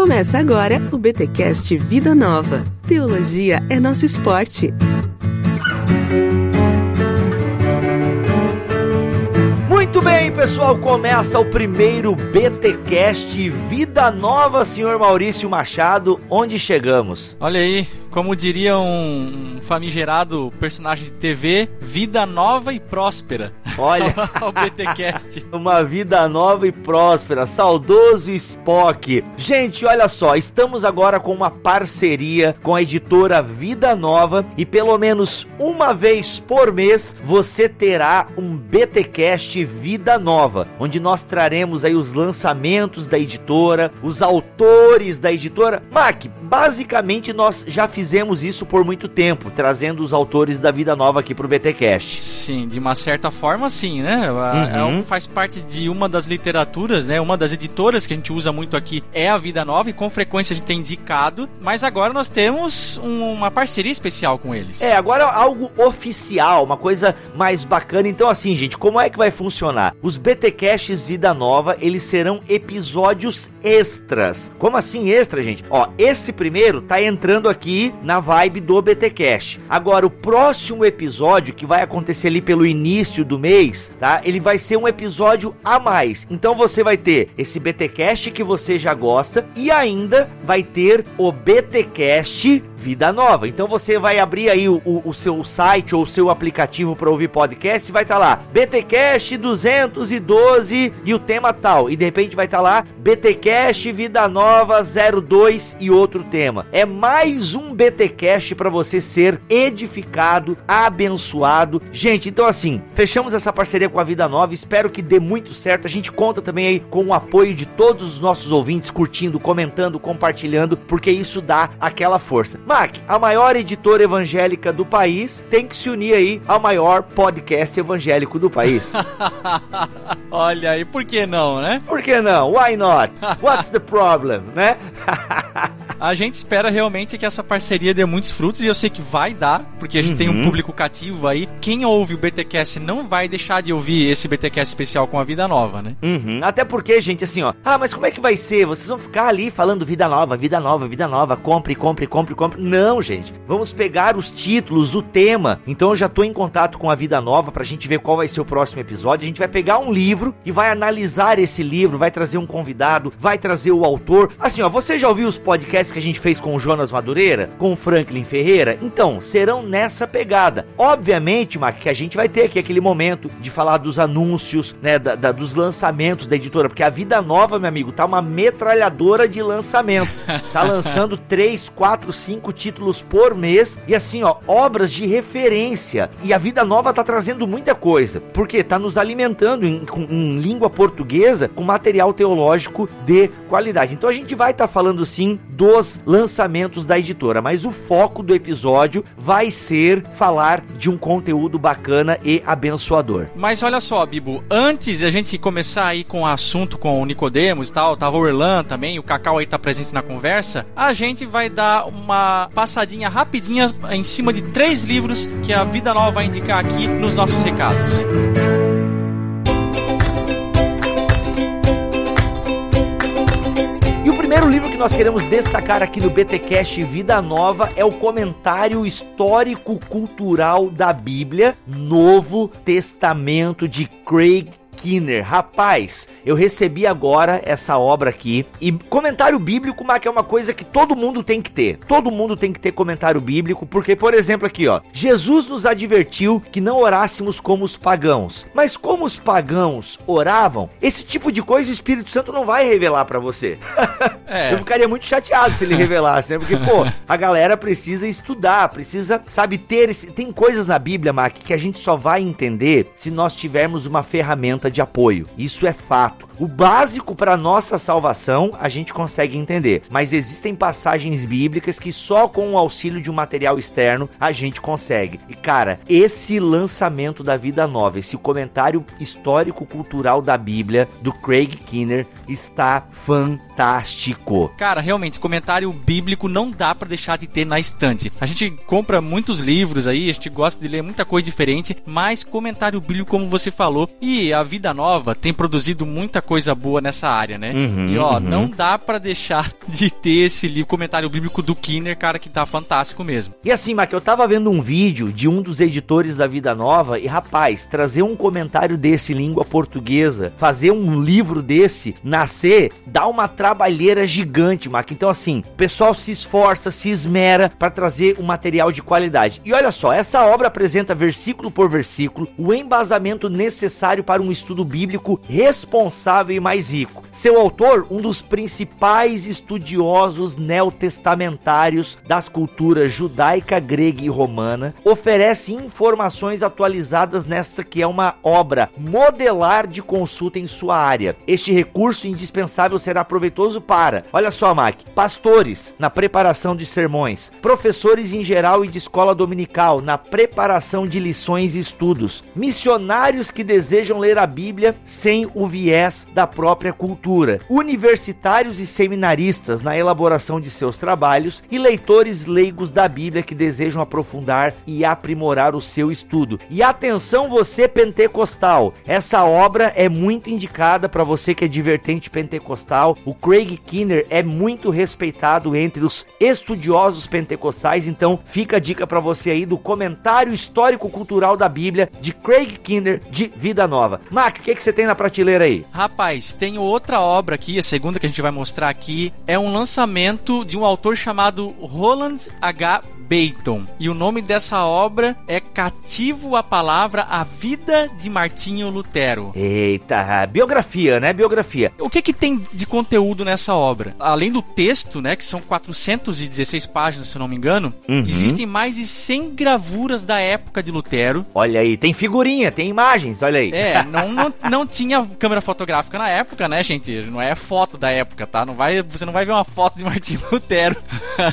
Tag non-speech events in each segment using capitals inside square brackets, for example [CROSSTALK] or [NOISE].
Começa agora o BTcast Vida Nova. Teologia é nosso esporte. Muito bem, pessoal, começa o primeiro BTcast Vida Nova, senhor Maurício Machado. Onde chegamos? Olha aí, como diria um famigerado personagem de TV, vida nova e próspera. Olha, [LAUGHS] o BTcast. [LAUGHS] Uma vida nova e próspera, saudoso Spock. Gente, olha só, estamos agora com uma parceria com a editora Vida Nova e pelo menos uma vez por mês você terá um BTcast Vida Nova, onde nós traremos aí os lançamentos da editora, os autores da editora. Mac, basicamente nós já fizemos isso por muito tempo, trazendo os autores da Vida Nova aqui pro BTcast. Sim, de uma certa forma sim, né? É Uhum. um- faz parte de uma das literaturas, né? Uma das editoras que a gente usa muito aqui é a Vida Nova e com frequência a gente tem indicado, mas agora nós temos um- uma parceria especial com eles. É, agora algo oficial, uma coisa mais bacana. Então, assim, gente, como é que vai funcionar? Os BTcasts Vida Nova, eles serão episódios extras. Como assim extra, gente? Ó, esse primeiro tá entrando aqui na vibe do BTcast. Agora, o próximo episódio, que vai acontecer ali pelo início do mês, tá? Ele vai ser um episódio a mais. Então, você vai ter esse BTcast que você já gosta e ainda vai ter o BTcast Vida Nova. Então você vai abrir aí o, o- o seu site ou o seu aplicativo para ouvir podcast e vai estar lá BTcast 212 e o tema tal. E de repente vai estar lá BTcast Vida Nova 02 e outro tema. É mais um BTcast para você ser edificado, abençoado. Gente, então assim, fechamos essa parceria com a Vida Nova. Espero que dê muito certo. A gente conta também aí com o apoio de todos os nossos ouvintes curtindo, comentando, compartilhando, porque isso dá aquela força. Mac, a maior editora evangélica do país tem que se unir aí ao maior podcast evangélico do país. [LAUGHS] [LAUGHS] Olha aí, por que não, né? Por que não? Why not? What's the problem, né? [LAUGHS] A gente espera realmente que essa parceria dê muitos frutos e eu sei que vai dar, porque a gente tem um público cativo aí. Quem ouve o BTcast não vai deixar de ouvir esse BTcast especial com a Vida Nova, né? Uhum. Até porque, gente, assim, ó. Ah, mas como é que vai ser? Vocês vão ficar ali falando vida nova, vida nova, vida nova, compre, compre, compre, compre. Não, gente. Vamos pegar os títulos, o tema. Então eu já tô em contato com a Vida Nova pra gente ver qual vai ser o próximo episódio. A gente vai pegar um livro e vai analisar esse livro, vai trazer um convidado, vai trazer o autor. Assim, ó, você já ouviu os podcasts que a gente fez com o Jonas Madureira, com o Franklin Ferreira? Então, serão nessa pegada. Obviamente, Mac, que a gente vai ter aqui aquele momento de falar dos anúncios, né, da- da- dos lançamentos da editora, porque a Vida Nova, meu amigo, tá uma metralhadora de lançamento. [LAUGHS] Tá lançando 3, 4, 5 títulos por mês e assim, ó, obras de referência. E a Vida Nova tá trazendo muita coisa, porque tá nos alimentando em, com- em língua portuguesa com material teológico de qualidade. Então a gente vai estar falando sim dos lançamentos da editora, mas o foco do episódio vai ser falar de um conteúdo bacana e abençoador. Mas olha só, Bibo, antes a gente começar aí com o assunto com o Nicodemos e tal, tava o Erlan também, o Cacau aí tá presente na conversa, a gente vai dar uma passadinha rapidinha em cima de três livros que a Vida Nova vai indicar aqui nos nossos recados. Nós queremos destacar aqui no BTcast Vida Nova é o comentário histórico cultural da Bíblia, Novo Testamento de Craig Kinner. Rapaz, eu recebi agora essa obra aqui e comentário bíblico, que é uma coisa que todo mundo tem que ter. Todo mundo tem que ter comentário bíblico, porque por exemplo aqui, ó, Jesus nos advertiu que não orássemos como os pagãos. Mas como os pagãos oravam, esse tipo de coisa o Espírito Santo não vai revelar pra você. [LAUGHS] É. Eu ficaria muito chateado se ele revelasse, né? Porque, pô, a galera precisa estudar, precisa, sabe, ter esse... Tem coisas na Bíblia, Mac, que a gente só vai entender se nós tivermos uma ferramenta de apoio. Isso é fato. O básico para nossa salvação a gente consegue entender, mas existem passagens bíblicas que só com o auxílio de um material externo a gente consegue. E cara, esse lançamento da Vida Nova, esse comentário histórico cultural da Bíblia do Craig Kinner está fantástico. Cara, realmente, comentário bíblico não dá pra deixar de ter na estante. A gente compra muitos livros aí, a gente gosta de ler muita coisa diferente, mas comentário bíblico, como você falou, e a Vida Vida Nova tem produzido muita coisa boa nessa área, né? Uhum, e ó, uhum. não dá para deixar [LAUGHS] de ter esse livro, comentário bíblico do Kinner, cara, que tá fantástico mesmo. E assim, Mac, eu tava vendo um vídeo de um dos editores da Vida Nova e, rapaz, trazer um comentário desse em língua portuguesa, fazer um livro desse nascer, dá uma trabalheira gigante, Mac. Então, assim, o pessoal se esforça, se esmera para trazer um material de qualidade. E olha só, essa obra apresenta versículo por versículo o embasamento necessário para um estudo bíblico responsável e mais rico. Seu autor, um dos principais estudiosos neotestamentários das culturas judaica, grega e romana, oferece informações atualizadas nessa que é uma obra modelar de consulta em sua área. Este recurso indispensável será proveitoso para, olha só, Mac, pastores na preparação de sermões, professores em geral e de escola dominical na preparação de lições e estudos, missionários que desejam ler a Bíblia sem o viés da própria cultura, universitários e seminaristas na elaboração de seus trabalhos e leitores leigos da Bíblia que desejam aprofundar e aprimorar o seu estudo. E atenção você pentecostal, essa obra é muito indicada para você que é divertente pentecostal. O Craig Kinner é muito respeitado entre os estudiosos pentecostais, então fica a dica para você aí do comentário histórico cultural da Bíblia de Craig Kinner de Vida Nova. O que, que você tem na prateleira aí? Rapaz, tem outra obra aqui, a segunda que a gente vai mostrar aqui, é um lançamento de um autor chamado Roland H. Bacon. E o nome dessa obra é Cativo a Palavra, a Vida de Martinho Lutero. Eita, biografia, né? Biografia. O que que tem de conteúdo nessa obra? Além do texto, né, que são 416 páginas, se eu não me engano, Uhum. existem mais de 100 gravuras da época de Lutero. Olha aí, tem figurinha, tem imagens, olha aí. É, [LAUGHS] não, não, não tinha câmera fotográfica na época, né, gente? Não é foto da época, tá? Não vai, você não vai ver uma foto de Martinho Lutero.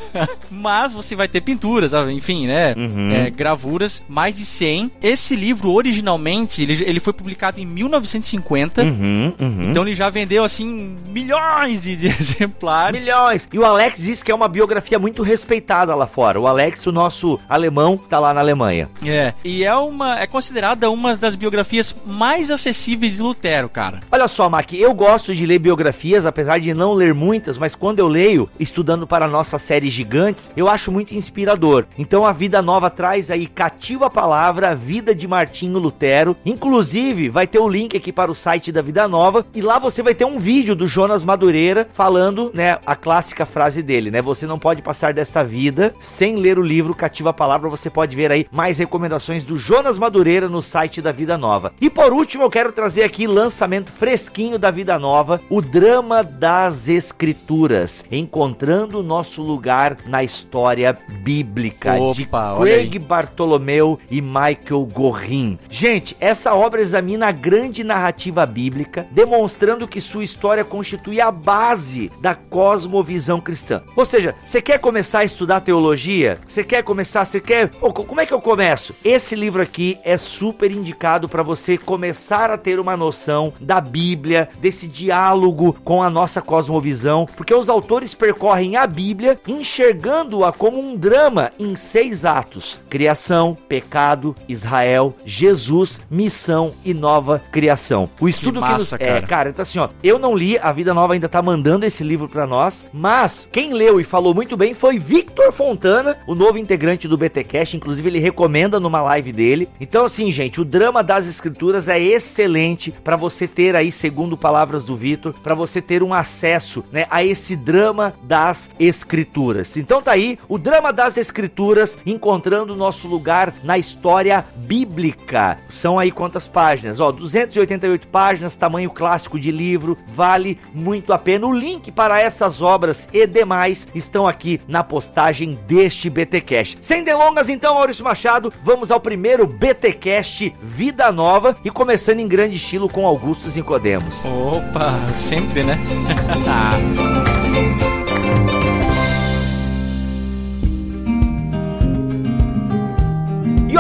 [LAUGHS] Mas você vai ter pinturas, ah, enfim, né? Uhum. É, gravuras, mais de 100. Esse livro, originalmente, ele, ele foi publicado em 1950. Uhum, uhum. Então ele já vendeu, assim, milhões de, de [LAUGHS] exemplares. Milhões. E o Alex disse que é uma biografia muito respeitada lá fora. O Alex, o nosso alemão, tá lá na Alemanha. É. E é uma. É considerada uma das biografias mais acessíveis de Lutero, cara. Olha só, Mac, eu gosto de ler biografias, apesar de não ler muitas, mas quando eu leio, estudando para a nossa série Gigantes, eu acho muito inspirador. Então a Vida Nova traz aí Cativa a Palavra, a Vida de Martinho Lutero. Inclusive, vai ter o link aqui para o site da Vida Nova e lá você vai ter um vídeo do Jonas Madureira falando, né, a clássica frase dele, né? Você não pode passar dessa vida sem ler o livro Cativa a Palavra. Você pode ver aí mais recomendações do Jonas Madureira no site da Vida Nova. E por último, eu quero trazer aqui lançamento fresquinho da Vida Nova, o drama das escrituras, encontrando nosso lugar na história bíblica de Opa, aí. Craig Bartolomeu e Michael Gorin. Gente, essa obra examina a grande narrativa bíblica, demonstrando que sua história constitui a base da cosmovisão cristã. Ou seja, você quer começar a estudar teologia? Você quer começar, você quer, como é que eu começo? Esse livro aqui é super indicado para você começar a ter uma noção da Bíblia, desse diálogo com a nossa cosmovisão, porque os autores percorrem a Bíblia enxergando-a como um drama em seis atos: criação, pecado, Israel, Jesus, missão e nova criação. O estudo que, massa, nos... é, cara. cara, então assim, ó, eu não li, a Vida Nova ainda tá mandando esse livro pra nós, mas quem leu e falou muito bem foi Victor Fontana, o novo integrante do BTcast, inclusive ele recomenda numa live dele. Então assim, gente, o drama das escrituras é excelente pra você ter aí, segundo palavras do Victor, pra você ter um acesso, né, a esse drama das escrituras. Então tá aí, o drama das escrituras encontrando nosso lugar na história bíblica. São aí quantas páginas? Ó, 288 páginas, tamanho clássico de livro, vale muito a pena. O link para essas obras e demais estão aqui na postagem deste BTcast. Sem delongas então, Maurício Machado, vamos ao primeiro BTcast Vida Nova e começando em grande estilo com Augustus Nicodemos. Opa, sempre, né? [LAUGHS]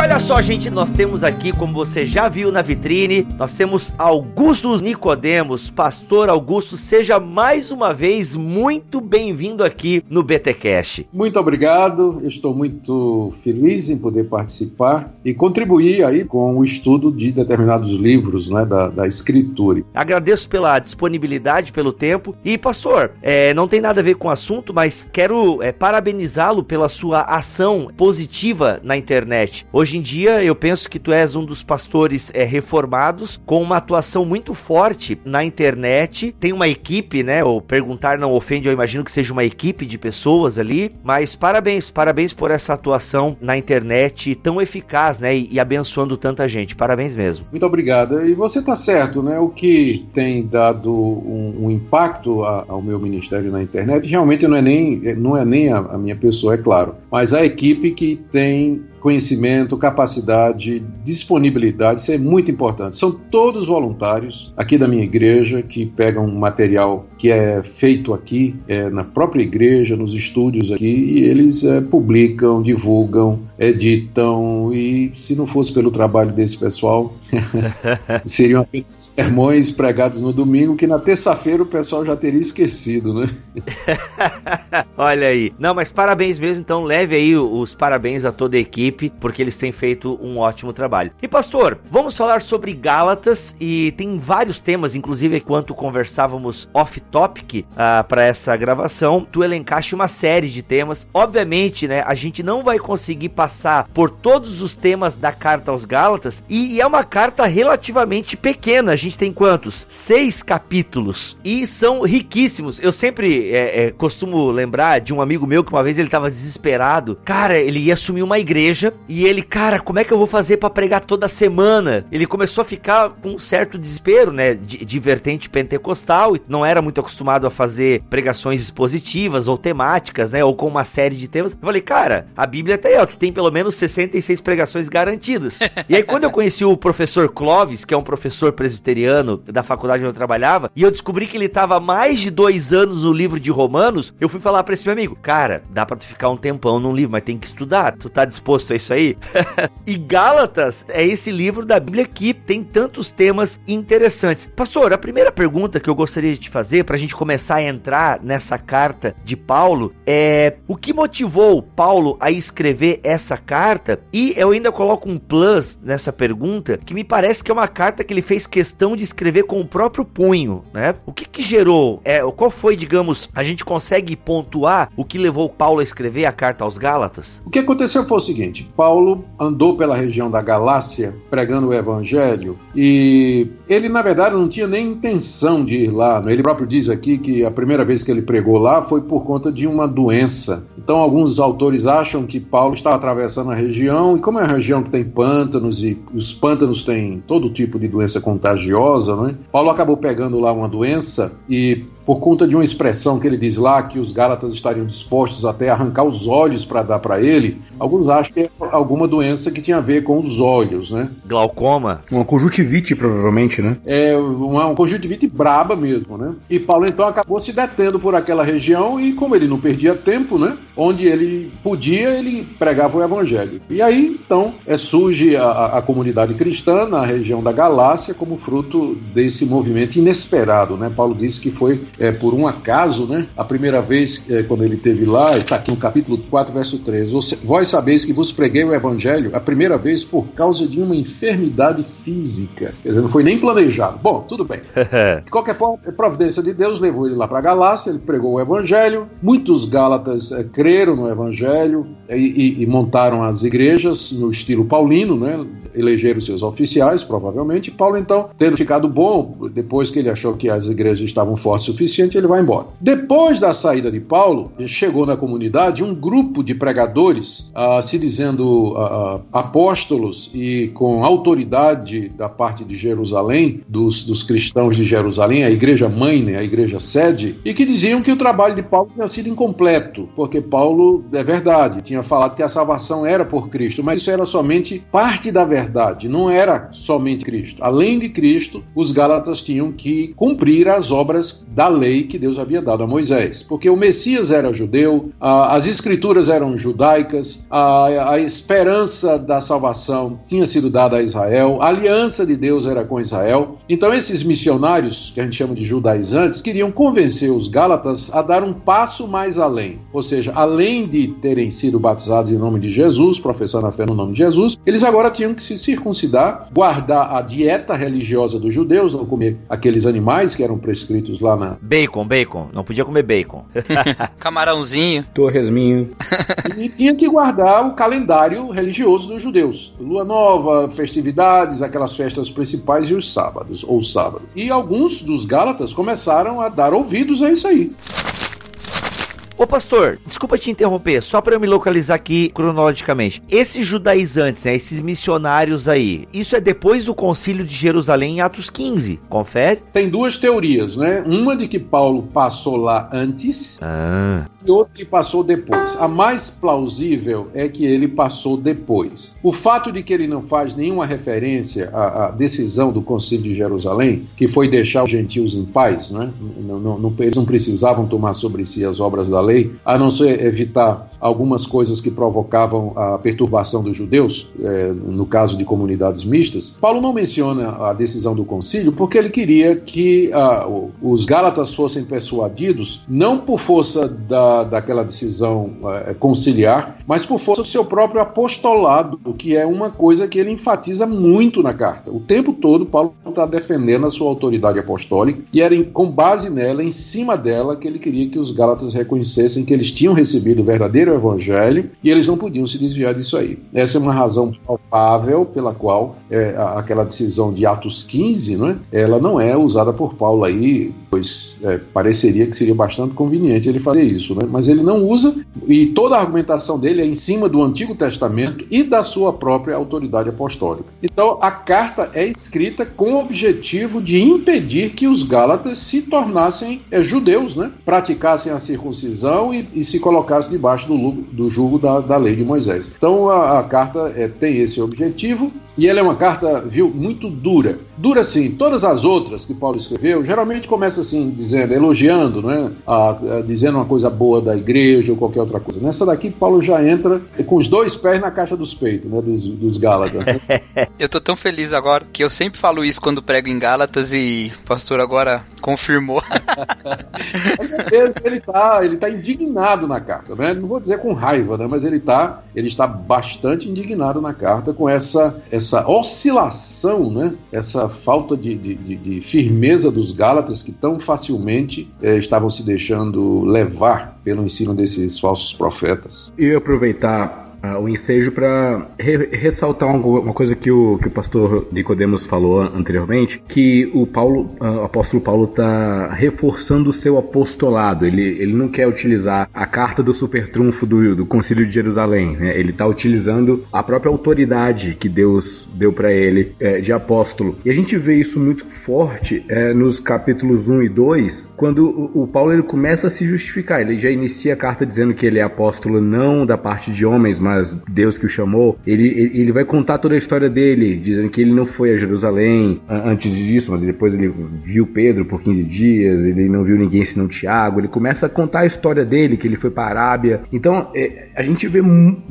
olha só, gente, nós temos aqui, como você já viu na vitrine, nós temos Augusto Nicodemos. Pastor Augusto, seja mais uma vez muito bem-vindo aqui no BTcast. Muito obrigado. Eu estou muito feliz em poder participar e contribuir aí com o estudo de determinados livros, né, da, da escritura. Agradeço pela disponibilidade, pelo tempo. E, pastor, é, não tem nada a ver com o assunto, mas quero é, parabenizá-lo pela sua ação positiva na internet. Hoje em dia, eu penso que tu és um dos pastores é, reformados com uma atuação muito forte na internet. Tem uma equipe, né? Ou perguntar não ofende, eu imagino que seja uma equipe de pessoas ali. Mas parabéns, parabéns por essa atuação na internet tão eficaz, né? E, e abençoando tanta gente. Parabéns mesmo. Muito obrigado. E você está certo, né? O que tem dado um, um impacto a, ao meu ministério na internet realmente não é nem, não é nem a, a minha pessoa, é claro, mas a equipe que tem conhecimento, capacidade, disponibilidade, isso é muito importante. São todos voluntários aqui da minha igreja que pegam material que é feito aqui é, na própria igreja, nos estúdios aqui, e eles é, publicam, divulgam, editam, e se não fosse pelo trabalho desse pessoal, [LAUGHS] seriam apenas sermões pregados no domingo que na terça-feira o pessoal já teria esquecido, né? [LAUGHS] Olha aí. Não, mas parabéns mesmo, então leve aí os parabéns a toda a equipe, porque eles têm feito um ótimo trabalho. E pastor, vamos falar sobre Gálatas e tem vários temas, inclusive enquanto conversávamos off-topic uh, para essa gravação, tu elencaste uma série de temas. Obviamente, né, a gente não vai conseguir passar por todos os temas da carta aos Gálatas e, e é uma carta relativamente pequena. A gente tem quantos? Seis capítulos e são riquíssimos. Eu sempre é, é, costumo lembrar de um amigo meu que uma vez ele estava desesperado. Cara, ele ia assumir uma igreja e ele, cara, como é que eu vou fazer para pregar toda semana? Ele começou a ficar com um certo desespero, né, de, de vertente pentecostal e não era muito acostumado a fazer pregações expositivas ou temáticas, né, ou com uma série de temas. Eu falei, cara, a Bíblia tá aí, ó, tu tem pelo menos 66 pregações garantidas. e aí quando eu conheci o professor Clovis, que é um professor presbiteriano da faculdade onde eu trabalhava, e eu descobri que ele tava mais de dois anos no livro de Romanos, eu fui falar para esse meu amigo, cara, dá para tu ficar um tempão num livro, mas tem que estudar. Tu tá disposto a isso aí? [LAUGHS] e Gálatas é esse livro da Bíblia que tem tantos temas interessantes. Pastor, a primeira pergunta que eu gostaria de te fazer para a gente começar a entrar nessa carta de Paulo é o que motivou Paulo a escrever essa carta? E eu ainda coloco um plus nessa pergunta que me parece que é uma carta que ele fez questão de escrever com o próprio punho, né? O que que gerou? É, qual foi, digamos, a gente consegue pontuar o que levou Paulo a escrever a carta aos Gálatas? O que aconteceu foi o seguinte: Paulo andou pela região da Galácia pregando o evangelho e ele, na verdade, não tinha nem intenção de ir lá. Né? Ele próprio diz aqui que a primeira vez que ele pregou lá foi por conta de uma doença. Então, alguns autores acham que Paulo estava a região e, como é uma região que tem pântanos e os pântanos têm todo tipo de doença contagiosa, né? Paulo acabou pegando lá uma doença e por conta de uma expressão que ele diz lá, que os Gálatas estariam dispostos até a arrancar os olhos para dar para ele, alguns acham que é alguma doença que tinha a ver com os olhos, né? Glaucoma. Uma conjuntivite, provavelmente, né? É, uma, uma conjuntivite braba mesmo, né? E Paulo então acabou se detendo por aquela região e, como ele não perdia tempo, né? Onde ele podia, ele pregava o evangelho. E aí, então, é, surge a, a comunidade cristã na região da Galácia como fruto desse movimento inesperado, né? Paulo disse que foi é, por um acaso, né? A primeira vez é, quando ele teve lá, está aqui no capítulo 4, verso 3. Vós sabeis que vos preguei o evangelho a primeira vez por causa de uma enfermidade física. Quer dizer, não foi nem planejado. Bom, tudo bem. [LAUGHS] de qualquer forma, a providência de Deus levou ele lá para Galácia, ele pregou o evangelho. Muitos gálatas é, creram no evangelho e, e, montaram as igrejas no estilo paulino, né? Elegeram seus oficiais, provavelmente. Paulo, então, tendo ficado bom, depois que ele achou que as igrejas estavam fortes o suficiente, ele vai embora. Depois da saída de Paulo, chegou na comunidade um grupo de pregadores, uh, se dizendo uh, apóstolos e com autoridade da parte de Jerusalém, dos, dos cristãos de Jerusalém, a igreja mãe, né, a igreja sede, e que diziam que o trabalho de Paulo tinha sido incompleto, porque Paulo, é verdade, tinha tinha falado que a salvação era por Cristo, mas isso era somente parte da verdade, não era somente Cristo. Além de Cristo, os Gálatas tinham que cumprir as obras da lei que Deus havia dado a Moisés, porque o Messias era judeu, as escrituras eram judaicas, a, esperança da salvação tinha sido dada a Israel, a aliança de Deus era com Israel. Então, esses missionários, que a gente chama de judaizantes, queriam convencer os Gálatas a dar um passo mais além, ou seja, além de terem sido batizados em nome de Jesus, professando a fé no nome de Jesus, eles agora tinham que se circuncidar, guardar a dieta religiosa dos judeus, não comer aqueles animais que eram prescritos lá na. Bacon, bacon. Não podia comer bacon. [LAUGHS] Camarãozinho. Torresminho. e tinha que guardar o calendário religioso dos judeus. Lua nova, festividades, aquelas festas principais e os sábados, ou sábado. E alguns dos Gálatas começaram a dar ouvidos a isso aí. Ô pastor, desculpa te interromper, só para eu me localizar aqui cronologicamente. Esses judaizantes, né, esses missionários aí, isso é depois do concílio de Jerusalém em Atos 15, confere? Tem duas teorias, né? Uma de que Paulo passou lá antes ah. e outra que passou depois. A mais plausível é que ele passou depois. O fato de que ele não faz nenhuma referência à, à decisão do concílio de Jerusalém, que foi deixar os gentios em paz, né? Não, não, não, eles não precisavam tomar sobre si as obras da lei, a não ser evitar algumas coisas que provocavam a perturbação dos judeus, é, no caso de comunidades mistas, Paulo não menciona a decisão do concílio porque ele queria que os Gálatas fossem persuadidos não por força da, daquela decisão é, conciliar, mas por força do seu próprio apostolado, que é uma coisa que ele enfatiza muito na carta. O tempo todo, Paulo está defendendo a sua autoridade apostólica e era em, com base nela, em cima dela, que ele queria que os Gálatas reconhecessem que eles tinham recebido verdadeiro o evangelho e eles não podiam se desviar disso aí. Essa é uma razão palpável pela qual é, aquela decisão de Atos 15, né, ela não é usada por Paulo aí, pois é, pareceria que seria bastante conveniente ele fazer isso, né? mas ele não usa e toda a argumentação dele é em cima do Antigo Testamento e da sua própria autoridade apostólica. Então a carta é escrita com o objetivo de impedir que os Gálatas se tornassem é, judeus, né? praticassem a circuncisão e, e se colocassem debaixo do do julgo da, da lei de Moisés. Então a, a carta é, tem esse objetivo e ela é uma carta, viu, muito dura. Dura sim. Todas as outras que Paulo escreveu, geralmente começa assim, dizendo, elogiando, né? A, a, dizendo uma coisa boa da igreja ou qualquer outra coisa. Nessa daqui, Paulo já entra com os dois pés na caixa dos peitos, né? Dos, dos Gálatas. [LAUGHS] Eu tô tão feliz agora que eu sempre falo isso quando prego em Gálatas e pastor agora confirmou. [LAUGHS] ele tá, ele tá indignado na carta, né? Não vou dizer com raiva, né? Mas ele tá, ele está bastante indignado na carta com essa, essa oscilação, né? Essa falta de, de, de firmeza dos Gálatas que tão facilmente eh, estavam se deixando levar pelo ensino desses falsos profetas. E aproveitar uh, o ensejo para re ressaltar uma, coisa que o, que o pastor Nicodemos falou anteriormente, que o Paulo, uh, o apóstolo Paulo está reforçando o seu apostolado. Ele, ele não quer utilizar a carta do super trunfo do, do Concílio de Jerusalém. Né? Ele está utilizando a própria autoridade que Deus deu para ele é, de apóstolo. E a gente vê isso muito forte é, nos capítulos 1 e 2, quando o, o Paulo ele começa a se justificar. Ele já inicia a carta dizendo que ele é apóstolo não da parte de homens, mas Deus que o chamou, ele, ele vai contar toda a história dele, dizendo que ele não foi a Jerusalém antes disso, mas depois ele viu Pedro por 15 dias, ele não viu ninguém senão Tiago, ele começa a contar a história dele, que ele foi para a Arábia. Então, é, a gente vê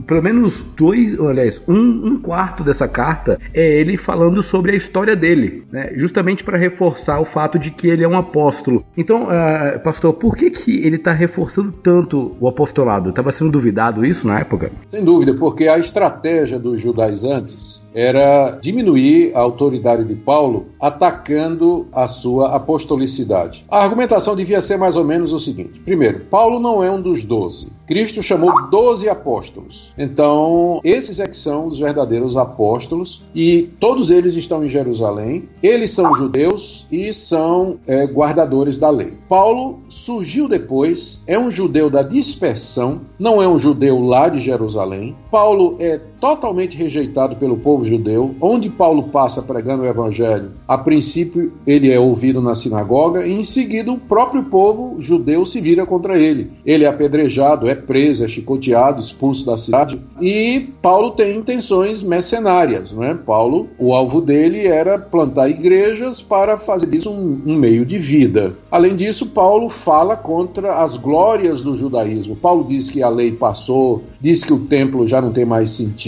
pelo menos dois, aliás, um, um quarto dessa carta é ele falando sobre a história dele, né? justamente para reforçar o fato de que ele é um apóstolo. Então, uh, pastor, por que, que ele está reforçando tanto o apostolado? Estava sendo duvidado isso na época? Sem dúvida, porque a estratégia dos judaizantes era diminuir a autoridade de Paulo atacando a sua apostolicidade. A argumentação devia ser mais ou menos o seguinte: primeiro, Paulo não é um dos doze. Cristo chamou doze apóstolos. Então, esses é que são os verdadeiros apóstolos e todos eles estão em Jerusalém. Eles são judeus e são é, guardadores da lei. Paulo surgiu depois, é um judeu da dispersão, não é um judeu lá de Jerusalém. Paulo é totalmente rejeitado pelo povo judeu. Onde Paulo passa pregando o evangelho, a princípio ele é ouvido na sinagoga e em seguida o próprio povo judeu se vira contra ele. Ele é apedrejado, é preso, é chicoteado, expulso da cidade e Paulo tem intenções mercenárias, não é? Paulo, o alvo dele era plantar igrejas para fazer disso um, um meio de vida. Além disso, Paulo fala contra as glórias do judaísmo. Paulo diz que a lei passou, diz que o templo já não tem mais sentido,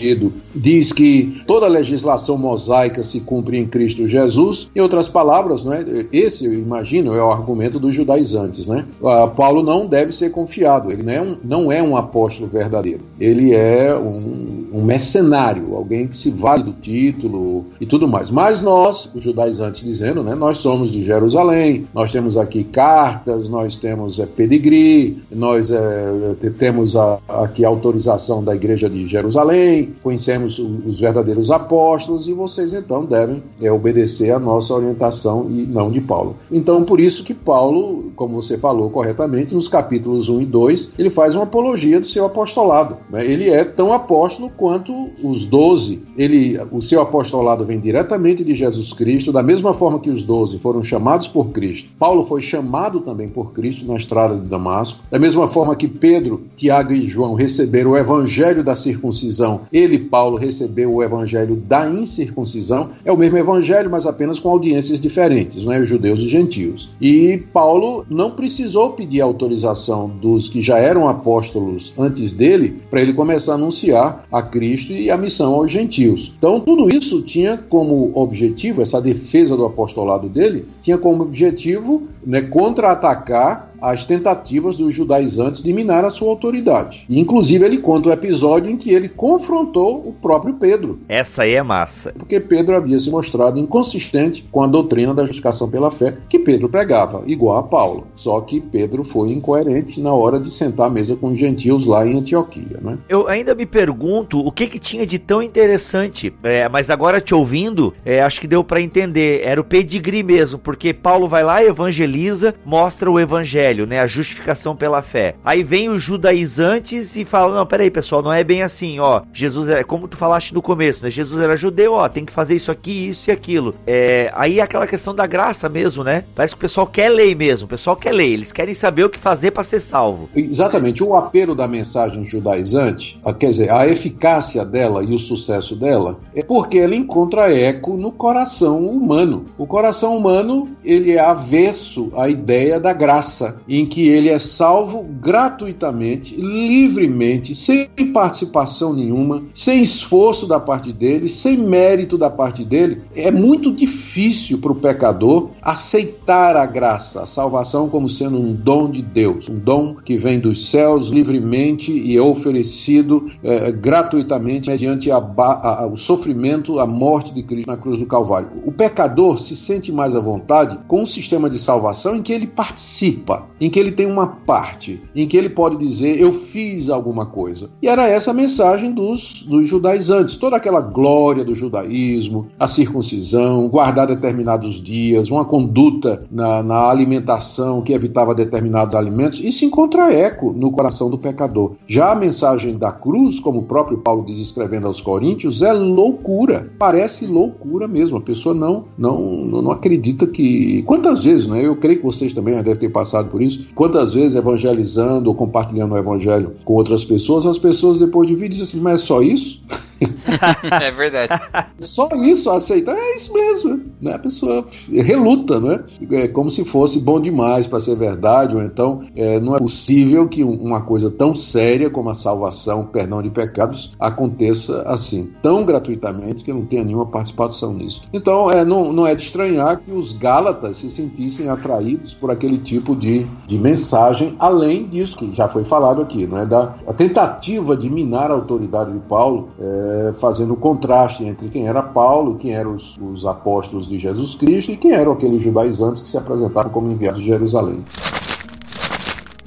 diz que toda a legislação mosaica se cumpre em Cristo Jesus. Em outras palavras, né, esse, eu imagino, é o argumento dos judaizantes. Né? Paulo não deve ser confiado, ele não é um, não é um apóstolo verdadeiro, ele é um, um mercenário, alguém que se vale do título e tudo mais. Mas nós, os judaizantes dizendo, né, nós somos de Jerusalém, nós temos aqui cartas, nós temos é, pedigree, nós é, temos a, aqui autorização da igreja de Jerusalém, conhecemos os verdadeiros apóstolos e vocês então devem é, obedecer a nossa orientação e não de Paulo. Então, por isso que Paulo, como você falou corretamente, nos capítulos 1 e 2, ele faz uma apologia do seu apostolado. Né? Ele é tão apóstolo quanto os doze. Ele, o seu apostolado vem diretamente de Jesus Cristo, da mesma forma que os doze foram chamados por Cristo. Paulo foi chamado também por Cristo na estrada de Damasco. Da mesma forma que Pedro, Tiago e João receberam o evangelho da circuncisão, ele, Paulo, recebeu o evangelho da incircuncisão. É o mesmo evangelho, mas apenas com audiências diferentes, não é? Os judeus e gentios. E Paulo não precisou pedir autorização dos que já eram apóstolos antes dele para ele começar a anunciar a Cristo e a missão aos gentios. Então, tudo isso tinha como objetivo, essa defesa do apostolado dele, tinha como objetivo né, contra-atacar as tentativas dos judaizantes de minar a sua autoridade. E, inclusive, ele conta o episódio em que ele confrontou o próprio Pedro. Essa aí é massa. Porque Pedro havia se mostrado inconsistente com a doutrina da justificação pela fé que Pedro pregava, igual a Paulo. Só que Pedro foi incoerente na hora de sentar à mesa com os gentios lá em Antioquia. Né? Eu ainda me pergunto o que, que tinha de tão interessante, é, mas agora te ouvindo, é, acho que deu para entender. Era o pedigree mesmo, porque Paulo vai lá, evangeliza, mostra o evangelho evangelho, né? A justificação pela fé. Aí vem os judaizantes e falam: não, peraí, pessoal, não é bem assim, ó. Jesus é como tu falaste no começo, né? Jesus era judeu, ó, tem que fazer isso aqui, isso e aquilo. É, aí é aquela questão da graça mesmo, né? Parece que o pessoal quer lei mesmo, o pessoal quer lei, eles querem saber o que fazer para ser salvo. Exatamente, o apelo da mensagem judaizante, quer dizer, a eficácia dela e o sucesso dela, é porque ela encontra eco no coração humano. O coração humano, ele é avesso à ideia da graça em que ele é salvo gratuitamente, livremente, sem participação nenhuma, sem esforço da parte dele, sem mérito da parte dele. É muito difícil para o pecador aceitar a graça, a salvação como sendo um dom de Deus, um dom que vem dos céus livremente e é oferecido é, gratuitamente mediante a, a, o sofrimento, a morte de Cristo na cruz do Calvário. O pecador se sente mais à vontade com um sistema de salvação em que ele participa em que ele tem uma parte, em que ele pode dizer eu fiz alguma coisa. E era essa a mensagem dos, dos judaizantes, toda aquela glória do judaísmo, a circuncisão, guardar determinados dias, uma conduta na, na alimentação que evitava determinados alimentos, isso encontra eco no coração do pecador. Já a mensagem da cruz, como o próprio Paulo diz escrevendo aos Coríntios, é loucura. Parece loucura mesmo. A pessoa não, não, não acredita que. Quantas vezes, né? Eu creio que vocês também devem ter passado por por isso. Quantas vezes evangelizando ou compartilhando o evangelho com outras pessoas, as pessoas depois de vir dizem assim, mas é só isso? [LAUGHS] [LAUGHS] é verdade. Só isso, aceitar, é isso mesmo. Né? A pessoa reluta, né? É como se fosse bom demais para ser verdade, ou então é, não é possível que uma coisa tão séria como a salvação, perdão de pecados, aconteça assim, tão gratuitamente que não tenha nenhuma participação nisso. Então, é, não, não é de estranhar que os Gálatas se sentissem atraídos por aquele tipo de, de mensagem, além disso que já foi falado aqui, né? da a tentativa de minar a autoridade de Paulo. É, é, fazendo o contraste entre quem era Paulo, quem eram os, os apóstolos de Jesus Cristo e quem eram aqueles judaizantes que se apresentaram como enviados de Jerusalém.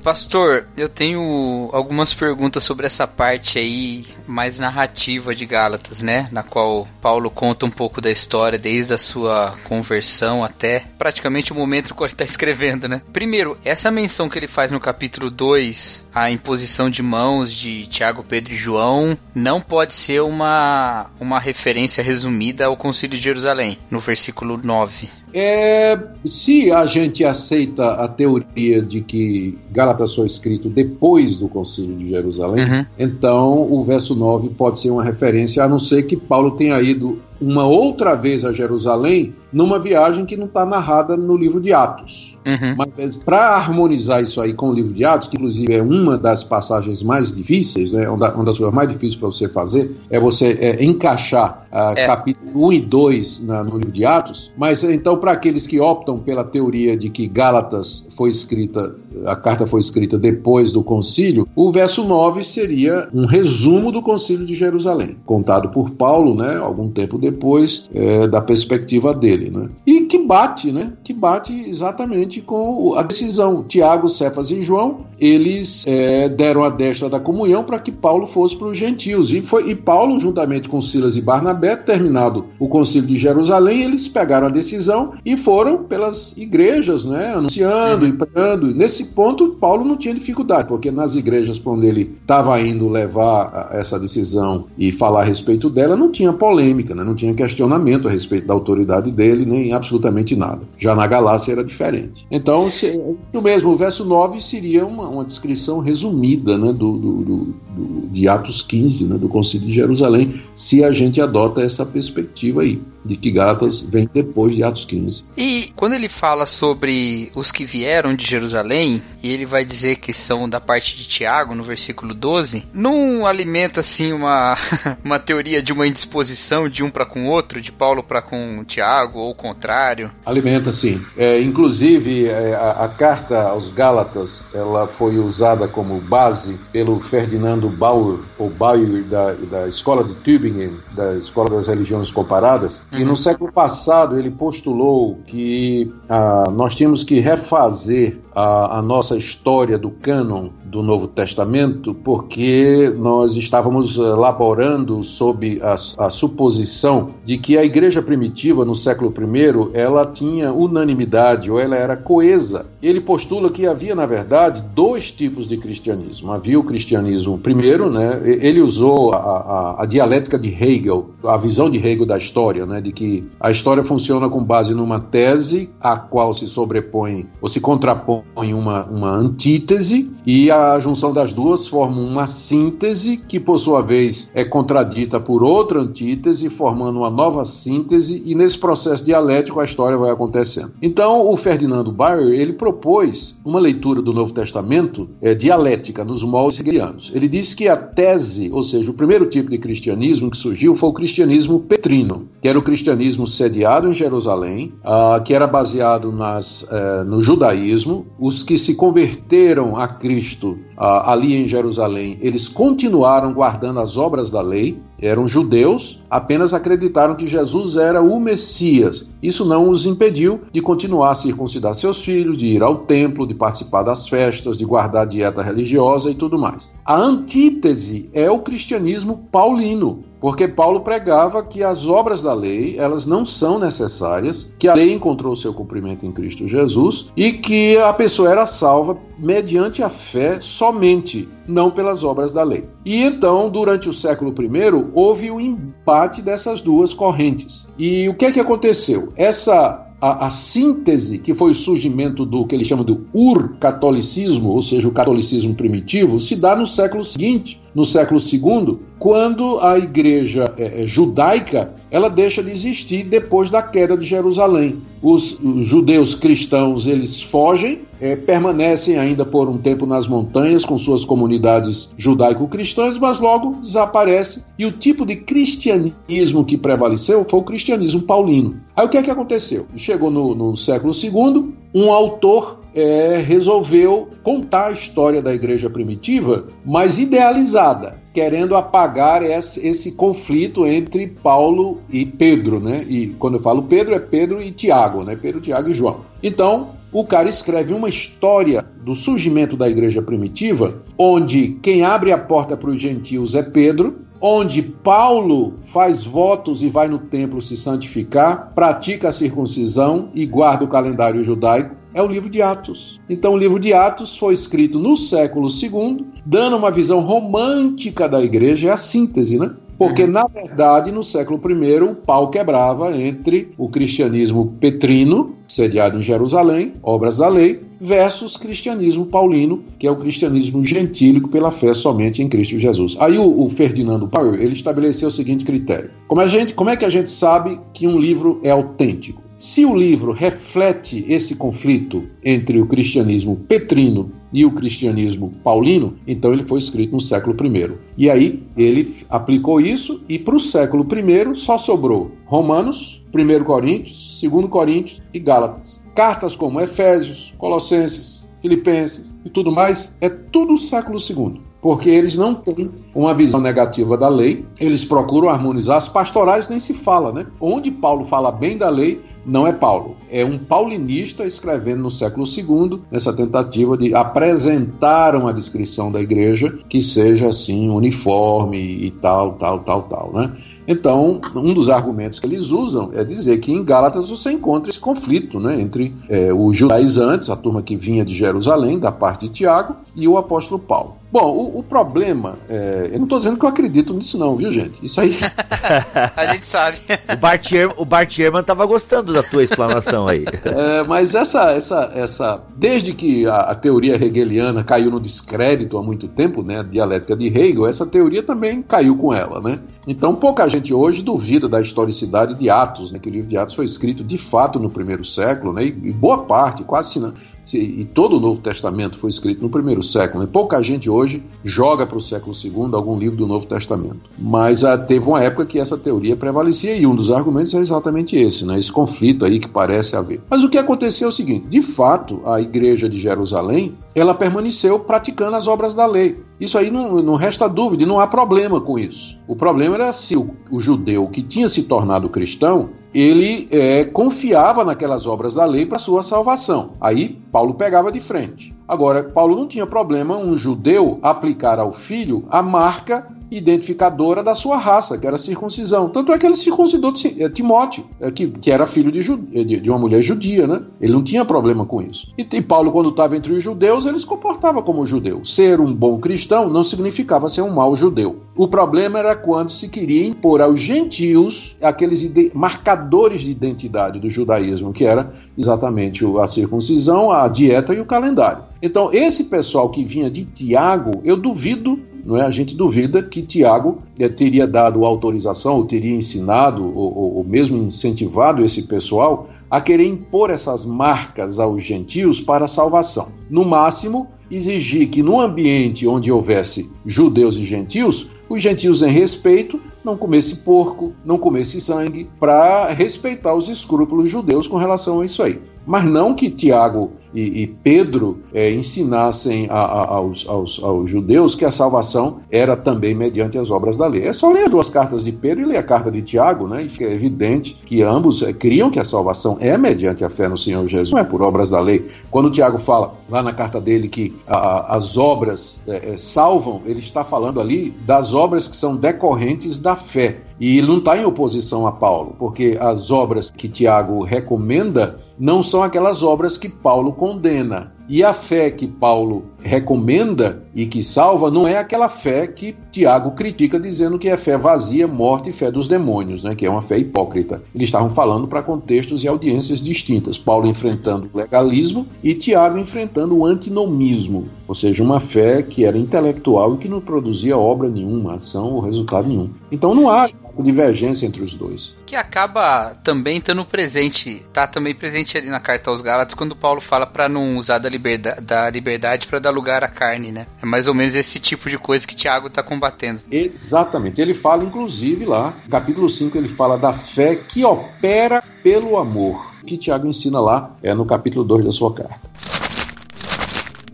Pastor, eu tenho algumas perguntas sobre essa parte aí mais narrativa de Gálatas, né? Na qual Paulo conta um pouco da história desde a sua conversão até praticamente o momento que ele está escrevendo, né? Primeiro, essa menção que ele faz no capítulo 2, a imposição de mãos de Tiago, Pedro e João, não pode ser uma, uma referência resumida ao Concílio de Jerusalém, no versículo 9. É, se a gente aceita a teoria de que Gálatas foi escrito depois do Concílio de Jerusalém, uhum. então o verso 9 pode ser uma referência, a não ser que Paulo tenha ido uma outra vez a Jerusalém numa viagem que não está narrada no livro de Atos. Uhum. Mas para harmonizar isso aí com o livro de Atos, que inclusive é uma das passagens mais difíceis, né, uma das coisas mais difíceis para você fazer, é você é, encaixar uh, é. capítulo 1 e 2 na, no livro de Atos. Mas então, para aqueles que optam pela teoria de que Gálatas foi escrita, a carta foi escrita depois do concílio, o verso 9 seria um resumo do concílio de Jerusalém, contado por Paulo, né, algum tempo depois é, da perspectiva dele, né? E que bate, né? Que bate exatamente com a decisão. Tiago, Cefas e João, eles é, deram a destra da comunhão para que Paulo fosse para os gentios. E, foi, e Paulo, juntamente com Silas e Barnabé, terminado o concílio de Jerusalém, eles pegaram a decisão e foram pelas igrejas, né? Anunciando, uhum. pregando. Nesse ponto, Paulo não tinha dificuldade, porque nas igrejas por onde ele estava indo levar essa decisão e falar a respeito dela, não tinha polêmica, né? não tinha questionamento a respeito da autoridade dele, nem absolutamente nada. Já na Galácia era diferente. Então, se, o mesmo, o verso 9 seria uma, uma descrição resumida né, do, do, do, do, de Atos 15, né, do Concílio de Jerusalém, se a gente adota essa perspectiva aí de que Gálatas vem depois de Atos 15. E quando ele fala sobre os que vieram de Jerusalém, e ele vai dizer que são da parte de Tiago, no versículo 12, não alimenta assim uma, [LAUGHS] uma teoria de uma indisposição de um para com o outro, de Paulo para com Tiago, ou o contrário? Alimenta sim. É, inclusive, é, a, a, carta aos Gálatas, ela foi usada como base pelo Ferdinando Bauer, ou Bauer da, da Escola de Tübingen, da Escola das Religiões Comparadas, Uhum. E no século passado ele postulou que ah, nós tínhamos que refazer a, a, nossa história do cânon do Novo Testamento, porque nós estávamos elaborando sob a, a, suposição de que a igreja primitiva no século I ela tinha unanimidade ou ela era coesa. Ele postula que havia, na verdade, dois tipos de cristianismo. Havia o cristianismo primeiro, né? Ele usou a, a dialética de Hegel, a visão de Hegel da história, né? De que a história funciona com base numa tese a qual se sobrepõe ou se contrapõe uma, uma antítese e a junção das duas forma uma síntese que, por sua vez, é contradita por outra antítese, formando uma nova síntese e nesse processo dialético a história vai acontecendo. Então, o Ferdinando Bayer, ele propôs uma leitura do Novo Testamento é, dialética nos moldes hegelianos. Ele disse que a tese, ou seja, o primeiro tipo de cristianismo que surgiu foi o cristianismo petrino, que era o cristianismo sediado em Jerusalém, uh, que era baseado nas, uh, no judaísmo, os que se converteram a Cristo ah, ali em Jerusalém, eles continuaram guardando as obras da lei, eram judeus, apenas acreditaram que Jesus era o Messias. Isso não os impediu de continuar a circuncidar seus filhos, de ir ao templo, de participar das festas, de guardar dieta religiosa e tudo mais. A antítese é o cristianismo paulino, porque Paulo pregava que as obras da lei, elas não são necessárias, que a lei encontrou seu cumprimento em Cristo Jesus e que a pessoa era salva mediante a fé somente, não pelas obras da lei. E então, durante o século I, houve o um embate dessas duas correntes. E o que é que aconteceu? Essa a, a, síntese, que foi o surgimento do que ele chama do ur-catolicismo, ou seja, o catolicismo primitivo, se dá no século seguinte, no século II, quando a igreja é, é, judaica ela deixa de existir depois da queda de Jerusalém. Os, os judeus cristãos eles fogem, é, permanecem ainda por um tempo nas montanhas com suas comunidades judaico-cristãs, mas logo desaparece e o tipo de cristianismo que prevaleceu foi o cristianismo paulino. Aí o que é que aconteceu? Chegou no, no século II, um autor é, resolveu contar a história da igreja primitiva, mas idealizada, querendo apagar esse, esse, conflito entre Paulo e Pedro, né? E quando eu falo Pedro, é Pedro e Tiago, né? Pedro, Tiago e João. Então, o cara escreve uma história do surgimento da igreja primitiva, onde quem abre a porta para os gentios é Pedro, onde Paulo faz votos e vai no templo se santificar, pratica a circuncisão e guarda o calendário judaico, é o livro de Atos. Então, o livro de Atos foi escrito no século II, dando uma visão romântica da igreja, é a síntese, né? Porque, uhum. na verdade, no século I, o pau quebrava entre o cristianismo petrino, sediado em Jerusalém, obras da lei, versus cristianismo paulino, que é o cristianismo gentílico pela fé somente em Cristo Jesus. Aí o, o Ferdinando Paulo ele estabeleceu o seguinte critério: como, gente, como é que a gente sabe que um livro é autêntico? Se o livro reflete esse conflito entre o cristianismo petrino e o cristianismo paulino, então ele foi escrito no século I. E aí ele aplicou isso e para o século I só sobrou Romanos, 1 Coríntios, 2 Coríntios e Gálatas. Cartas como Efésios, Colossenses, Filipenses e tudo mais é tudo século II porque eles não têm uma visão negativa da lei, eles procuram harmonizar. As pastorais nem se fala, né? Onde Paulo fala bem da lei, não é Paulo. É um paulinista escrevendo no século II, nessa tentativa de apresentar uma descrição da igreja que seja assim, uniforme e tal, tal, tal, tal, né? Então, um dos argumentos que eles usam é dizer que em Gálatas você encontra esse conflito né, entre é, os judaizantes, a turma que vinha de Jerusalém, da parte de Tiago, e o apóstolo Paulo. Bom, o, o problema, é, eu não estou dizendo que eu acredito nisso não, viu gente? Isso aí... [LAUGHS] a gente sabe. o Bart, Ehrman, o Bart Ehrman tava gostando da tua explanação aí. [LAUGHS] É, mas essa, essa, essa, desde que a, a, teoria hegeliana caiu no descrédito há muito tempo, né, a dialética de Hegel, essa teoria também caiu com ela, né? Então pouca gente hoje duvida da historicidade de Atos, né, que o livro de Atos foi escrito de fato no primeiro século, né, e, e boa parte, quase não, e todo o Novo Testamento foi escrito no primeiro século. Né? Pouca gente hoje joga para o século II algum livro do Novo Testamento. Mas ah, teve uma época que essa teoria prevalecia e um dos argumentos é exatamente esse, né? esse conflito aí que parece haver. Mas o que aconteceu é o seguinte: de fato, a igreja de Jerusalém ela permaneceu praticando as obras da lei. Isso aí não, não resta dúvida, não há problema com isso. O problema era se o, o judeu que tinha se tornado cristão ele é, confiava naquelas obras da lei para sua salvação. Aí Paulo pegava de frente. Agora, Paulo não tinha problema um judeu aplicar ao filho a marca identificadora da sua raça, que era a circuncisão. Tanto é que ele circuncidou eh, Timóteo, eh, que, que era filho de, uma mulher judia, né? Ele não tinha problema com isso. E, e Paulo, quando estava entre os judeus, ele se comportava como judeu. Ser um bom cristão não significava ser um mau judeu. O problema era quando se queria impor aos gentios aqueles marcadores de identidade do judaísmo, que era exatamente a circuncisão, a dieta e o calendário. Então, esse pessoal que vinha de Tiago, eu duvido não é? A gente duvida que Tiago é, teria dado autorização, ou teria ensinado, ou, ou, ou mesmo incentivado esse pessoal a querer impor essas marcas aos gentios para salvação. No máximo, exigir que no ambiente onde houvesse judeus e gentios, os gentios em respeito não comesse porco, não comesse sangue, para respeitar os escrúpulos judeus com relação a isso aí. Mas não que Tiago e, e Pedro é, ensinassem a, a, aos, aos, aos, judeus que a salvação era também mediante as obras da lei. É só ler as duas cartas de Pedro e ler a carta de Tiago, né? E fica evidente que ambos é, criam que a salvação é mediante a fé no Senhor Jesus, não é por obras da lei. Quando Tiago fala lá na carta dele que a, as obras é, é, salvam, ele está falando ali das obras que são decorrentes da fé. E não está em oposição a Paulo, porque as obras que Tiago recomenda não são aquelas obras que Paulo condena. E a fé que Paulo recomenda e que salva não é aquela fé que Tiago critica, dizendo que é fé vazia, morte e fé dos demônios, né? que é uma fé hipócrita. Eles estavam falando para contextos e audiências distintas. Paulo enfrentando o legalismo e Tiago enfrentando o antinomismo, ou seja, uma fé que era intelectual e que não produzia obra nenhuma, ação ou resultado nenhum. Então não há divergência entre os dois. Que acaba também estando presente, tá também presente ali na carta aos Gálatas, quando Paulo fala para não usar da liberdade, da liberdade para dar lugar à carne, né? É mais ou menos esse tipo de coisa que Tiago está combatendo. Exatamente. Ele fala, inclusive, lá, capítulo 5, ele fala da fé que opera pelo amor. Que Tiago ensina lá é no capítulo 2 da sua carta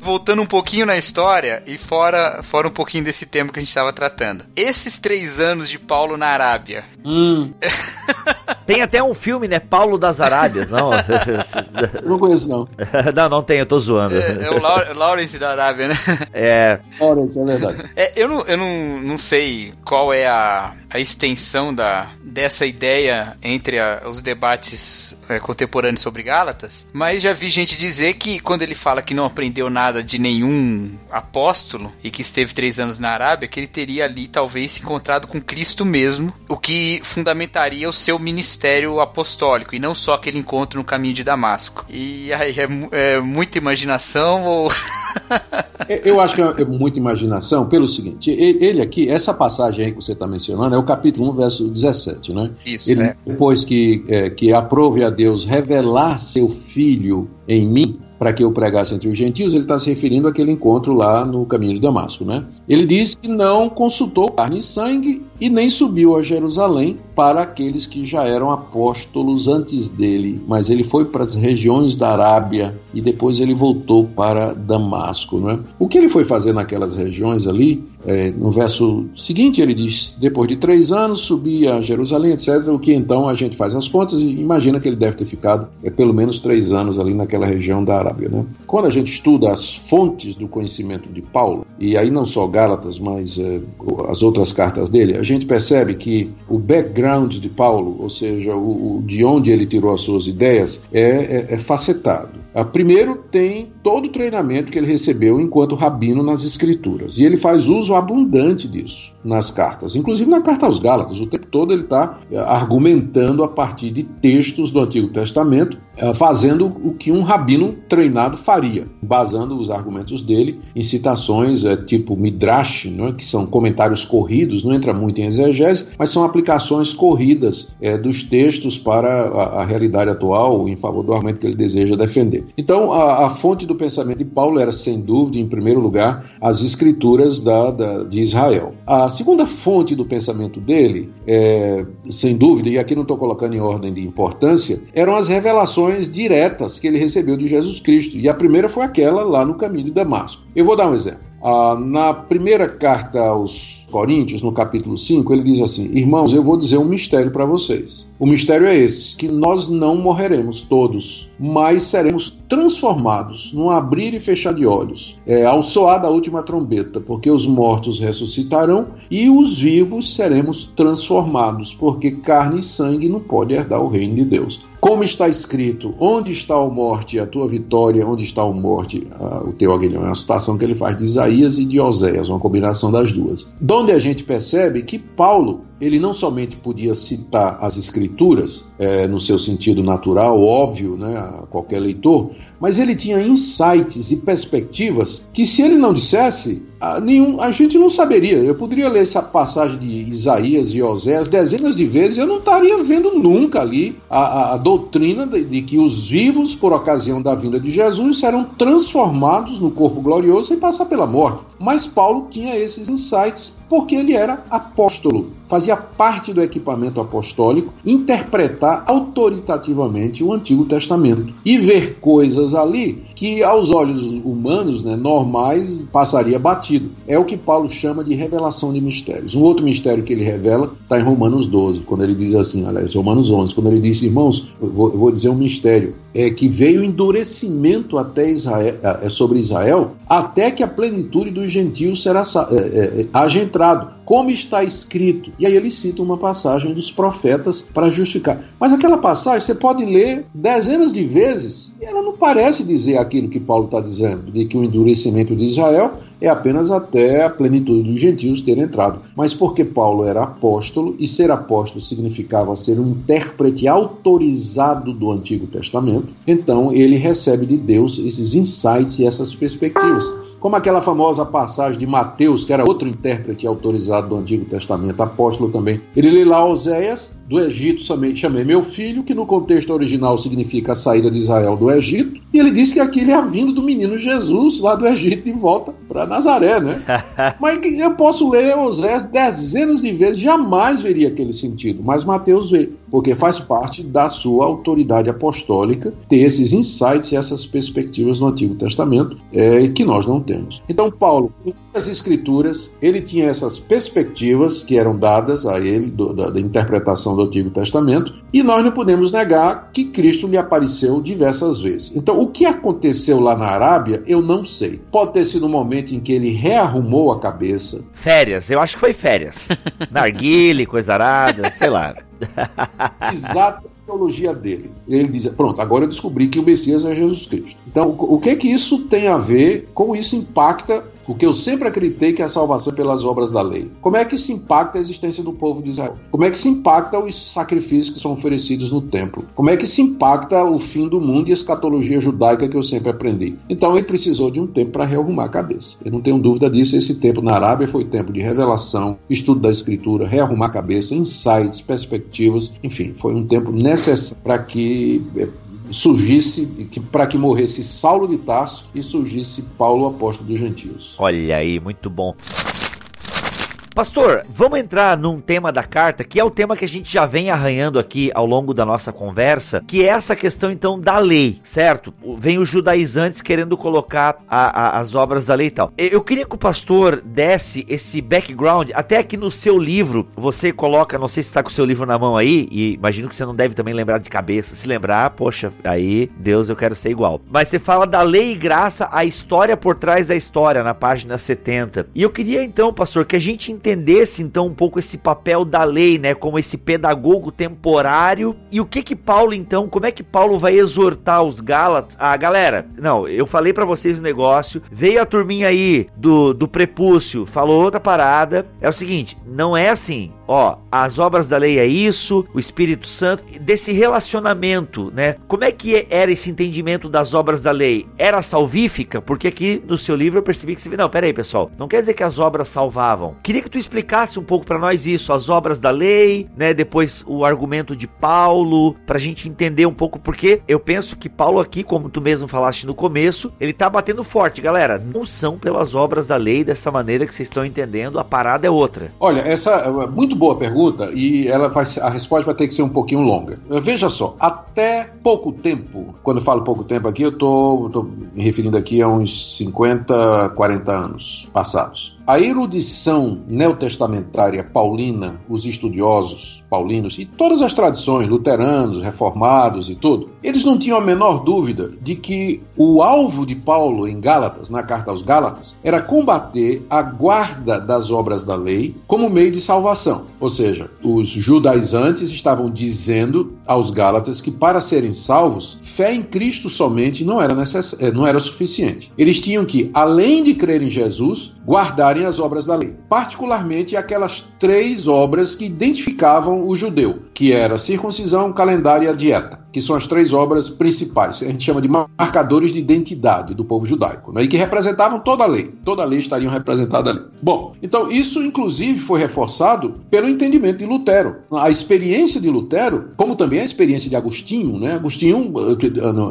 voltando um pouquinho na história e fora, fora um pouquinho desse tema que a gente estava tratando. Esses três anos de Paulo na Arábia. Hum. [LAUGHS] Tem até um filme, né? Paulo das Arábias, não? [LAUGHS] não conheço, não. [LAUGHS] não, não tem, eu tô zoando. É, é o Lawrence da Arábia, né? [LAUGHS] É. Lawrence, é verdade. É, eu não, eu não, não sei qual é a, a extensão da, dessa ideia entre a, os debates é, contemporâneos sobre Gálatas, mas já vi gente dizer que quando ele fala que não aprendeu nada de nenhum apóstolo e que esteve três anos na Arábia, que ele teria ali talvez se encontrado com Cristo mesmo, o que fundamentaria o seu ministério apostólico e não só aquele encontro no caminho de Damasco. E aí é, é muita imaginação ou. [LAUGHS] Eu acho que é muita imaginação pelo seguinte: ele aqui, essa passagem aí que você está mencionando, é o capítulo 1, verso 17, né? Isso, ele, é. Depois que, é, que aprove a Deus revelar seu filho em mim, para que eu pregasse entre os gentios, ele está se referindo àquele encontro lá no caminho de Damasco, né? Ele diz que não consultou carne e sangue e nem subiu a Jerusalém para aqueles que já eram apóstolos antes dele, mas ele foi para as regiões da Arábia e depois ele voltou para Damasco, né? O que ele foi fazer naquelas regiões ali? É, no verso seguinte ele diz: depois de três anos subi a Jerusalém, etc. O que então a gente faz as contas e imagina que ele deve ter ficado é, pelo menos três anos ali naquela região da Arábia, né? Quando a gente estuda as fontes do conhecimento de Paulo e aí não só Gálatas, mas é, as outras cartas dele, a gente percebe que o background de Paulo, ou seja, o, o de onde ele tirou as suas ideias, é, é, é facetado. A, primeiro, tem todo o treinamento que ele recebeu enquanto rabino nas Escrituras, e ele faz uso abundante disso nas cartas, inclusive na carta aos Gálatas. O tempo todo ele está eh, argumentando a partir de textos do Antigo Testamento, eh, fazendo o que um rabino treinado faria, basando os argumentos dele em citações é, tipo Midrash, é? que são comentários corridos, não entra muito em exegese, mas são aplicações corridas dos textos para a, realidade atual em favor do argumento que ele deseja defender. Então, a, a, fonte do pensamento de Paulo era, sem dúvida, em primeiro lugar, as escrituras da, da de Israel. A segunda fonte do pensamento dele, é, sem dúvida, e aqui não estou colocando em ordem de importância, eram as revelações diretas que ele recebeu de Jesus Cristo. E a primeira foi aquela lá no caminho de Damasco. Eu vou dar um exemplo. Ah, na primeira carta aos Coríntios, no capítulo 5, ele diz assim: Irmãos, eu vou dizer um mistério para vocês. O mistério é esse: que nós não morreremos todos, mas seremos transformados num abrir e fechar de olhos, é, ao soar da última trombeta, porque os mortos ressuscitarão e os vivos seremos transformados, porque carne e sangue não pode herdar o reino de Deus. Como está escrito, onde está a morte, a tua vitória, onde está a morte, ah, o teu aguilhão. É uma citação que ele faz de Isaías e de Oséias, uma combinação das duas. Donde a gente percebe que Paulo ele não somente podia citar as escrituras é, no seu sentido natural, óbvio, né, a qualquer leitor, mas ele tinha insights e perspectivas que se ele não dissesse, a, nenhum, a gente não saberia. Eu poderia ler essa passagem de Isaías e Oséias dezenas de vezes, eu não estaria vendo nunca ali a, a, a doutrina de, de, que os vivos, por ocasião da vinda de Jesus, serão transformados no corpo glorioso e passar pela morte. Mas Paulo tinha esses insights porque ele era apóstolo, fazia parte do equipamento apostólico interpretar autoritativamente o Antigo Testamento e ver coisas ali que aos olhos humanos, né, normais, passaria batido. É o que Paulo chama de revelação de mistérios. Um outro mistério que ele revela está em Romanos 12, quando ele diz assim, aliás, Romanos 11, quando ele diz, irmãos, eu vou, eu vou dizer um mistério, é que veio endurecimento até Israel, é, sobre Israel, até que a plenitude dos gentios será é, é, haja entrado, como está escrito. E aí ele cita uma passagem dos profetas para justificar. Mas aquela passagem você pode ler dezenas de vezes e ela não parece dizer aquilo que Paulo está dizendo, de que o endurecimento de Israel é apenas até a plenitude dos gentios ter entrado. Mas porque Paulo era apóstolo, e ser apóstolo significava ser um intérprete autorizado do Antigo Testamento, então ele recebe de Deus esses insights e essas perspectivas. Como aquela famosa passagem de Mateus, que era outro intérprete autorizado do Antigo Testamento, apóstolo também. Ele lê lá Oséias, do Egito chamei, chamei meu filho, que no contexto original significa a saída de Israel do Egito, E ele disse que aquilo é a vinda do menino Jesus lá do Egito de volta para Nazaré, né? [LAUGHS] mas eu posso ler Osés dezenas de vezes, jamais veria aquele sentido, mas Mateus vê, porque faz parte da sua autoridade apostólica ter esses insights e essas perspectivas no Antigo Testamento é, que nós não temos. Então, Paulo, as Escrituras, ele tinha essas perspectivas que eram dadas a ele do, da, da, interpretação do Antigo Testamento, e nós não podemos negar que Cristo lhe apareceu diversas vezes. Então, o que aconteceu lá na Arábia, eu não sei. Pode ter sido um momento em que ele rearrumou a cabeça. Férias, eu acho que foi férias. [LAUGHS] Narguile, coisa arada, sei lá. [LAUGHS] Exato teologia dele. Ele diz: Pronto, agora eu descobri que o Messias é Jesus Cristo. Então, o que é que isso tem a ver? Como isso impacta o que eu sempre acreditei que é a salvação pelas obras da lei. Como é que isso impacta a existência do povo de Israel? Como é que se impacta os sacrifícios que são oferecidos no templo? Como é que se impacta o fim do mundo e a escatologia judaica que eu sempre aprendi? Então ele precisou de um tempo para rearrumar a cabeça. Eu não tenho dúvida disso. Esse tempo na Arábia foi tempo de revelação, estudo da escritura, rearrumar a cabeça, insights, perspectivas, enfim, foi um tempo necessário para que eh, surgisse, que, para que morresse Saulo de Tarso e surgisse Paulo, apóstolo dos gentios. Olha aí, muito bom. Pastor, vamos entrar num tema da carta, que é o tema que a gente já vem arranhando aqui ao longo da nossa conversa, que é essa questão então da lei, certo? Vem os judaizantes querendo colocar a, a, as obras da lei e tal. Eu queria que o pastor desse esse background, até aqui no seu livro, você coloca, não sei se está com o seu livro na mão aí, e imagino que você não deve também lembrar de cabeça. Se lembrar, poxa, aí, Deus, eu quero ser igual. Mas você fala da lei e graça, a história por trás da história, na página 70. E eu queria então, pastor, que a gente entendesse então um pouco esse papel da lei, né, como esse pedagogo temporário e o que que Paulo então, como é que Paulo vai exortar os Gálatas? Ah, galera, não, eu falei para vocês o negócio, veio a turminha aí do, do prepúcio, falou outra parada, é o seguinte, não é assim, ó, as obras da lei é isso, o Espírito Santo, desse relacionamento, né? Como é que era esse entendimento das obras da lei? Era salvífica? Porque aqui no seu livro eu percebi que você não, peraí, pessoal, não quer dizer que as obras salvavam. Queria que tu explicasse um pouco para nós isso, as obras da lei, né? Depois o argumento de Paulo, pra gente entender um pouco porque eu penso que Paulo aqui, como tu mesmo falaste no começo, ele tá batendo forte, galera. Não são pelas obras da lei dessa maneira que vocês estão entendendo, a parada é outra. Olha, essa é muito boa pergunta e ela vai, a resposta vai ter que ser um pouquinho longa. Veja só, até pouco tempo, quando eu falo pouco tempo aqui, eu estou me referindo aqui a uns 50, 40 anos passados. A erudição neotestamentária paulina, os estudiosos paulinos e todas as tradições, luteranos, reformados e tudo, eles não tinham a menor dúvida de que o alvo de Paulo em Gálatas, na carta aos Gálatas, era combater a guarda das obras da lei como meio de salvação. Ou seja, os judaizantes estavam dizendo aos Gálatas que para serem salvos, fé em Cristo somente não era, necess... Eh, não era suficiente. Eles tinham que, além de crer em Jesus, guardarem as obras da lei, particularmente aquelas três obras que identificavam o judeu, que era circuncisão, calendário e a dieta que são as três obras principais, a gente chama de marcadores de identidade do povo judaico, né, e que representavam toda a lei. Toda a lei estariam representadas ali. Bom, então isso inclusive foi reforçado pelo entendimento de Lutero. A experiência de Lutero, como também a experiência de Agostinho, né? Agostinho,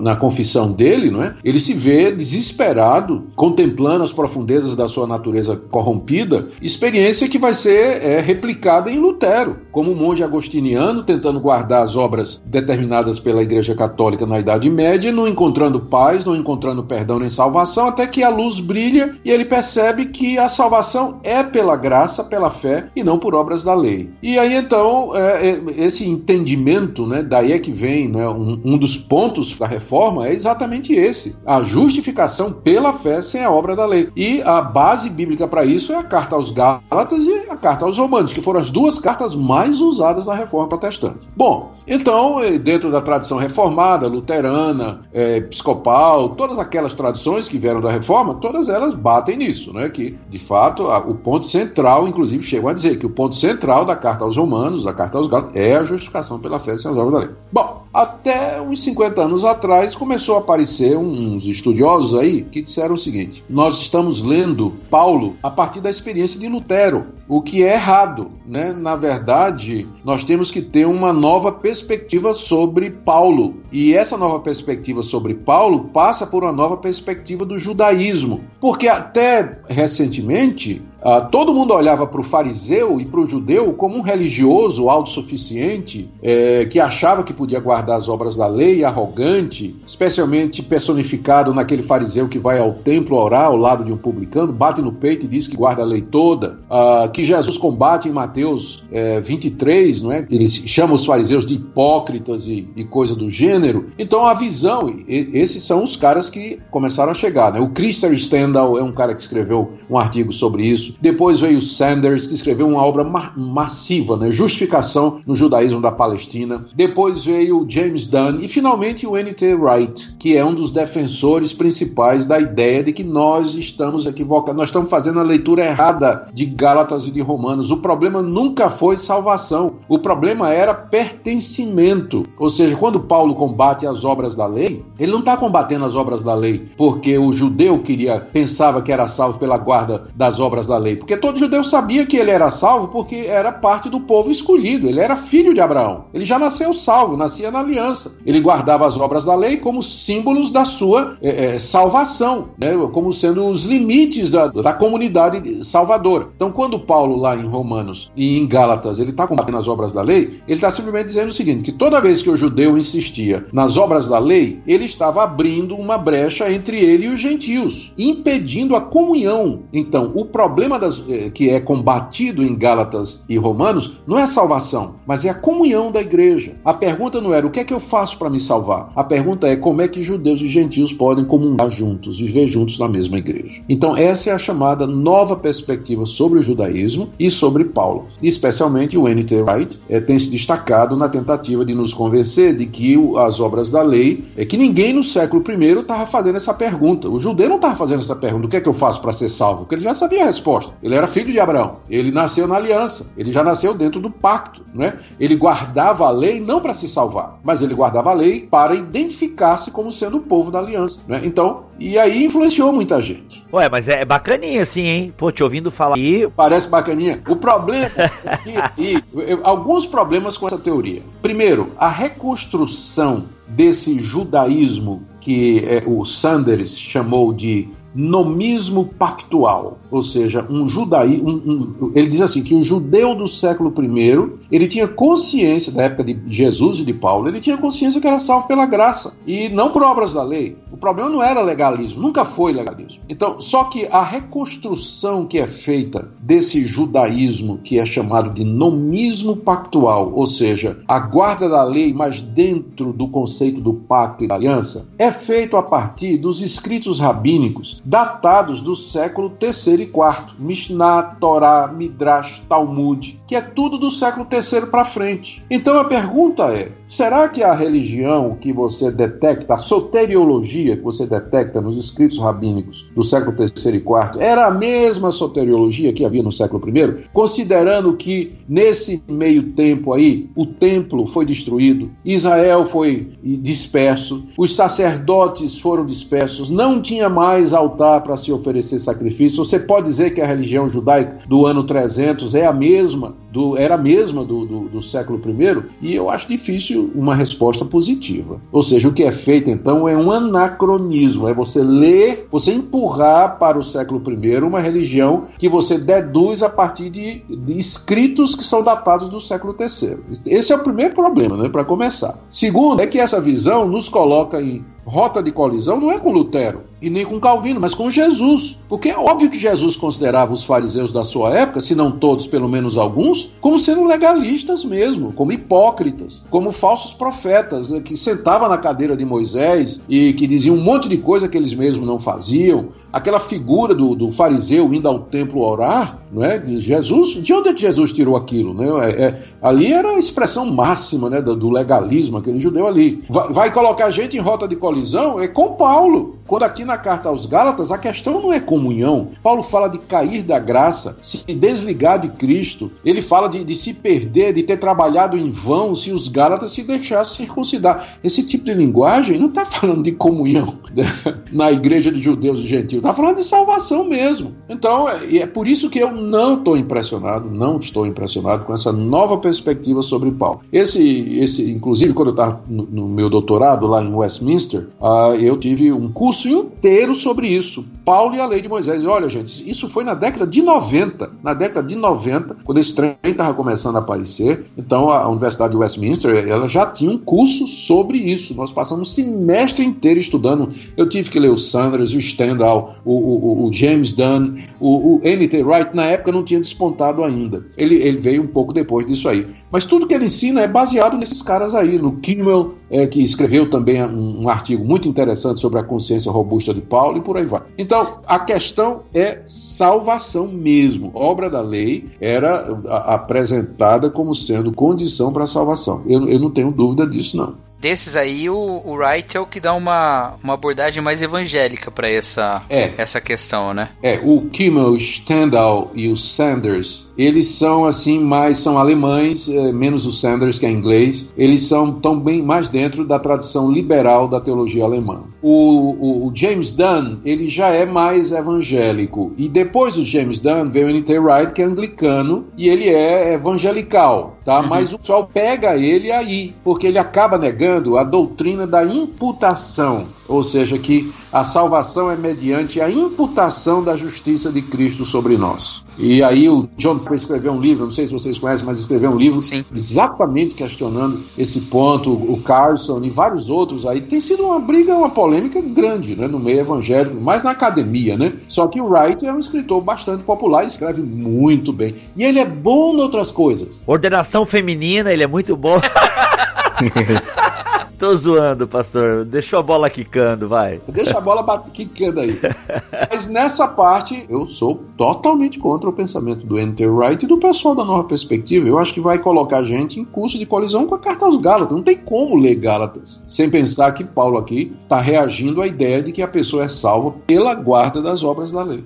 na confissão dele, não é? ele se vê desesperado, contemplando as profundezas da sua natureza corrompida, experiência que vai ser é, replicada em Lutero, como monge agostiniano tentando guardar as obras determinadas pela Igreja Católica na Idade Média, não encontrando paz, não encontrando perdão nem salvação, até que a luz brilha e ele percebe que a salvação é pela graça, pela fé e não por obras da lei. E aí então, é, é, esse entendimento, né, daí é que vem né, um, um dos pontos da reforma é exatamente esse: a justificação pela fé sem a obra da lei. E a base bíblica para isso é a carta aos Gálatas e a carta aos Romanos, que foram as duas cartas mais usadas na reforma protestante. Bom, então, eh, dentro da tradição reformada, luterana, é, episcopal, todas aquelas tradições que vieram da reforma, todas elas batem nisso, né? Que, de fato, a, o ponto central, inclusive, chegam a dizer que o ponto central da carta aos romanos, da carta aos gálatas, é a justificação pela fé sem as obras da lei. Bom, Até uns 50 anos atrás começou a aparecer uns estudiosos aí que disseram o seguinte: nós estamos lendo Paulo a partir da experiência de Lutero, o que é errado, né? Na verdade, nós temos que ter uma nova perspectiva sobre Paulo. E essa nova perspectiva sobre Paulo passa por uma nova perspectiva do judaísmo, porque até recentemente Uh, todo mundo olhava para o fariseu e para o judeu como um religioso autossuficiente é, que achava que podia guardar as obras da lei, arrogante, especialmente personificado naquele fariseu que vai ao templo orar ao lado de um publicano, bate no peito e diz que guarda a lei toda, uh, que Jesus combate em Mateus é, 23, não é? ele chama os fariseus de hipócritas e, e coisa do gênero. Então a visão, e, esses são os caras que começaram a chegar. Né? O Christopher Stendhal é um cara que escreveu um artigo sobre isso. Depois veio Sanders, que escreveu uma obra ma massiva, né? Justificação no Judaísmo da Palestina. Depois veio James Dunn e finalmente o N.T. Wright, que é um dos defensores principais da ideia de que nós estamos equivocados, nós estamos fazendo a leitura errada de Gálatas e de Romanos. O problema nunca foi salvação, o problema era pertencimento. Ou seja, quando Paulo combate as obras da lei, ele não está combatendo as obras da lei porque o judeu queria pensava que era salvo pela guarda das obras da lei porque todo judeu sabia que ele era salvo porque era parte do povo escolhido, ele era filho de Abraão. Ele já nasceu salvo, nascia na aliança. Ele guardava as obras da lei como símbolos da sua é, é, salvação, né? como sendo os limites da, da comunidade salvadora. Então, quando Paulo, lá em Romanos e em Gálatas, ele está combatendo as obras da lei, ele está simplesmente dizendo o seguinte: que toda vez que o judeu insistia nas obras da lei, ele estava abrindo uma brecha entre ele e os gentios, impedindo a comunhão. Então, o problema problema das, eh, que é combatido em Gálatas e Romanos não é a salvação, mas é a comunhão da igreja. A pergunta não era o que é que eu faço para me salvar. A pergunta é como é que judeus e gentios podem comungar juntos, viver juntos na mesma igreja. Então, essa é a chamada nova perspectiva sobre o judaísmo e sobre Paulo. E especialmente o N.T. Wright é, tem se destacado na tentativa de nos convencer de que as obras da lei é que ninguém no século I estava fazendo essa pergunta. O judeu não estava fazendo essa pergunta: o que é que eu faço para ser salvo? Porque ele já sabia a resposta. Ele era filho de Abraão. Ele nasceu na aliança. Ele já nasceu dentro do pacto, né? Ele guardava a lei não para se salvar, mas ele guardava a lei para identificar-se como sendo o povo da aliança, né? Então, e aí influenciou muita gente. Ué, mas é bacaninha assim, hein? Pô, te ouvindo falar aí. Parece bacaninha. O problema é que, alguns problemas com essa teoria. Primeiro, a reconstrução desse judaísmo que é, o Sanders chamou de nomismo pactual, ou seja, um judaísmo. Um, um, ele diz assim que o judeu do século I ele tinha consciência da época de Jesus e de Paulo, ele tinha consciência que era salvo pela graça e não por obras da lei. O problema não era legalismo, nunca foi legalismo. Então, só que a reconstrução que é feita desse judaísmo que é chamado de nomismo pactual, ou seja, a guarda da lei, mas dentro do conceito do pacto e da aliança, é feito a partir dos escritos rabínicos datados do século III e IV, Mishnah, Torá, Midrash, Talmud, que é tudo do século III para frente. Então a pergunta é: será que a religião que você detecta, a soteriologia que você detecta nos escritos rabínicos do século III e IV, era a mesma soteriologia que havia no século I? Considerando que nesse meio tempo aí o templo foi destruído, Israel foi disperso, os sacerdotes foram dispersos, não tinha mais altar para se oferecer sacrifício. Você pode dizer que a religião judaica do ano 300 é a mesma, do, era a mesma do, do, do século I? E eu acho difícil uma resposta positiva. Ou seja, o que é feito então é um anacronismo, é você ler, você empurrar para o século I uma religião que você deduz a partir de, de escritos que são datados do século III. Esse é o primeiro problema, né, para começar. Segundo, é que essa visão nos coloca em rota de colisão não é com Lutero e nem com Calvino, mas com Jesus. Porque é óbvio que Jesus considerava os fariseus da sua época, se não todos, pelo menos alguns, como sendo legalistas mesmo, como hipócritas, como falsos profetas, né, que sentavam na cadeira de Moisés e que diziam um monte de coisa que eles mesmos não faziam. Aquela figura do, do fariseu indo ao templo orar, não é? Jesus, de onde é que Jesus tirou aquilo? Né? É, é, ali era a expressão máxima né, do, do legalismo, aquele judeu ali. Vai, vai colocar a gente em rota de colisão colisão é com Paulo. Quando aqui na carta aos Gálatas, a questão não é comunhão. Paulo fala de cair da graça, se desligar de Cristo. Ele fala de, de se perder, de ter trabalhado em vão se os Gálatas se deixassem circuncidar. Esse tipo de linguagem não está falando de comunhão [LAUGHS] na igreja de judeus e gentios, está falando de salvação mesmo. Então, é, é por isso que eu não estou impressionado, não estou impressionado com essa nova perspectiva sobre Paulo. Esse, esse inclusive, quando eu estava no, no, meu doutorado lá em Westminster, uh, eu tive um curso inteiro sobre isso. Paulo e a lei de Moisés. E olha, gente, isso foi na década de 90. Na década de 90, quando esse trem estava começando a aparecer. Então, a Universidade de Westminster, ela já tinha um curso sobre isso. Nós passamos um semestre inteiro estudando. Eu tive que ler o Sanders, o Stendhal, o, o, o James Dunn, o, o N.T. Wright. Na época não tinha despontado ainda. Ele, ele veio um pouco depois disso aí. Mas tudo que ele ensina é baseado nesses caras aí, no Kimmel, é, que escreveu também um, um, artigo muito interessante sobre a consciência robusta de Paulo e por aí vai. Então, a questão é salvação mesmo. Obra da lei era apresentada como sendo condição para a salvação. Eu, eu não tenho dúvida disso, não desses aí, o, o Wright é o que dá uma, uma abordagem mais evangélica para essa, é. essa questão, né? É, o Kimmel, o Stendhal e o Sanders, eles são assim mais são alemães, é, menos o Sanders que é inglês. Eles são tão bem mais dentro da tradição liberal da teologia alemã. O, o, o James Dunn ele já é mais evangélico e depois do James Dunn veio o N.T. Wright que é anglicano e ele é evangelical, tá? Uhum. Mas o pessoal pega ele aí porque ele acaba negando a doutrina da imputação ou seja, que a salvação é mediante a imputação da justiça de Cristo sobre nós. E aí o John escreveu um livro, não sei se vocês conhecem, mas escreveu um livro Sim. exatamente questionando esse ponto, o Carson e vários outros aí. Tem sido uma briga, uma polêmica grande né, no meio evangélico, mais na academia, né? Só que o Wright é um escritor bastante popular e escreve muito bem. E ele é bom em outras coisas. Ordenação feminina, ele é muito bom. [LAUGHS] Tô zoando, pastor. Deixou a bola quicando, vai. Deixa a bola quicando aí. [LAUGHS] Mas nessa parte, eu sou totalmente contra o pensamento do Enter Wright e do pessoal da nova perspectiva. Eu acho que vai colocar a gente em curso de colisão com a carta aos Gálatas. Não tem como ler Gálatas sem pensar que Paulo aqui está reagindo à ideia de que a pessoa é salva pela guarda das obras da lei.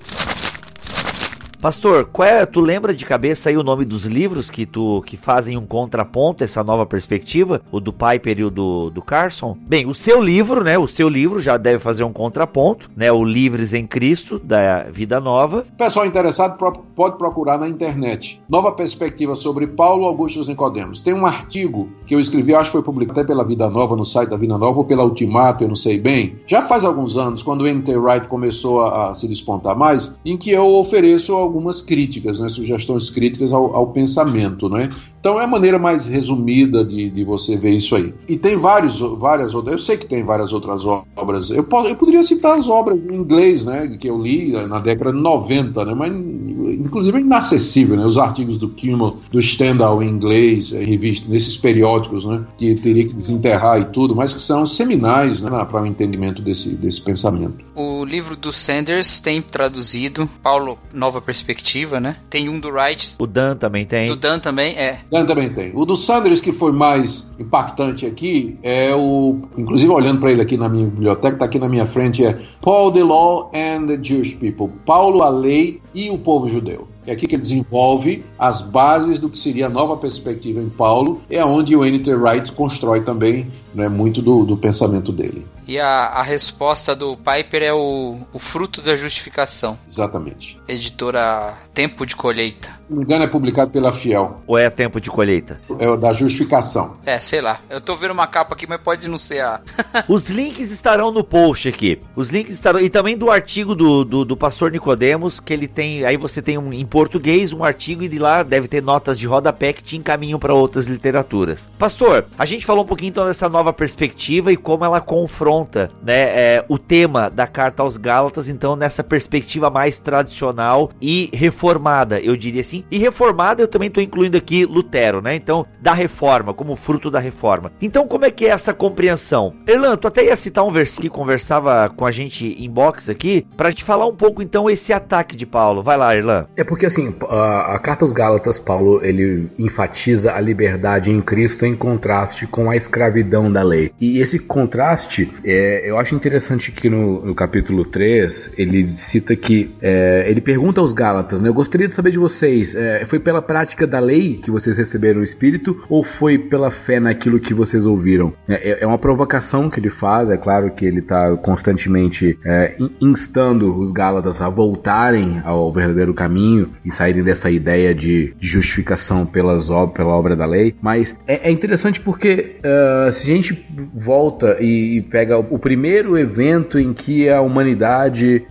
Pastor, qual é, tu lembra de cabeça aí o nome dos livros que tu que fazem um contraponto essa nova perspectiva, o do Piper e o do, do Carson? Bem, o seu livro, né? O seu livro já deve fazer um contraponto, né? O Livres em Cristo da Vida Nova. Pessoal interessado pode procurar na internet. Nova perspectiva sobre Paulo Augusto Nicodemos. Tem um artigo que eu escrevi, acho que foi publicado até pela Vida Nova no site da Vida Nova ou pela Ultimato, eu não sei bem. Já faz alguns anos, quando o N.T. Wright começou a, a se despontar mais, em que eu ofereço algumas críticas, né, sugestões críticas ao, ao pensamento. Né? Então é a maneira mais resumida de, de você ver isso aí. E tem vários, várias outras, eu sei que tem várias outras obras. Eu, eu poderia citar as obras em inglês, né, que eu li na década de 90, né, mas inclusive é inacessível, né, os artigos do Kimmel, do Stendhal em inglês, em revista, nesses periódicos, né, que teria que desenterrar e tudo, mas que são seminais né, para o entendimento desse, desse pensamento. O livro do Sanders tem traduzido, Paulo, Nova Perspectiva, né? Tem um do Wright. O Dan também tem. Do Dan também, é. Dan também tem. O do Sanders, que foi mais impactante aqui, é o. Inclusive, olhando para ele aqui na minha biblioteca, está aqui na minha frente, é Paul the Law and the Jewish People. Paulo, a lei e o povo judeu. É aqui que ele desenvolve as bases do que seria a nova perspectiva em Paulo, é onde o N.T. Wright constrói também né, muito do, do pensamento dele. E a, a resposta do Piper é o, o fruto da justificação. Exatamente. Editora Tempo de Colheita. Se não me engano, é publicado pela Fiel. Ou é Tempo de Colheita? É o da justificação. É, sei lá. Eu tô vendo uma capa aqui, mas pode não ser a. [LAUGHS] Os links estarão no post aqui. Os links estarão. E também do artigo do, do, do pastor Nicodemos, que ele tem. Aí você tem um, em português um artigo e de lá deve ter notas de rodapé que te encaminham para outras literaturas. Pastor, a gente falou um pouquinho então dessa nova perspectiva e como ela confronta né, é, o tema da carta aos Gálatas, então, nessa perspectiva mais tradicional e reformada, eu diria assim. E reformada eu também estou incluindo aqui Lutero, né? Então, da reforma, como fruto da reforma. Então, como é que é essa compreensão? Erlan, tu até ia citar um versículo que conversava com a gente em box aqui, pra gente falar um pouco então esse ataque de Paulo. Vai lá, Erlan. É porque assim, a, a carta aos Gálatas, Paulo, ele enfatiza a liberdade em Cristo em contraste com a escravidão da lei. E esse contraste, É, eu acho interessante que no, no, capítulo 3 ele cita que é, ele pergunta aos Gálatas, né? Eu gostaria de saber de vocês, é, foi pela prática da lei que vocês receberam o Espírito ou foi pela fé naquilo que vocês ouviram? É, é, é uma provocação que ele faz, é claro que ele está constantemente é, instando os Gálatas a voltarem ao verdadeiro caminho e saírem dessa ideia de, justificação pelas, pela obra da lei, mas é, é interessante porque uh, se a gente volta e, e, pega o primeiro evento em que a humanidade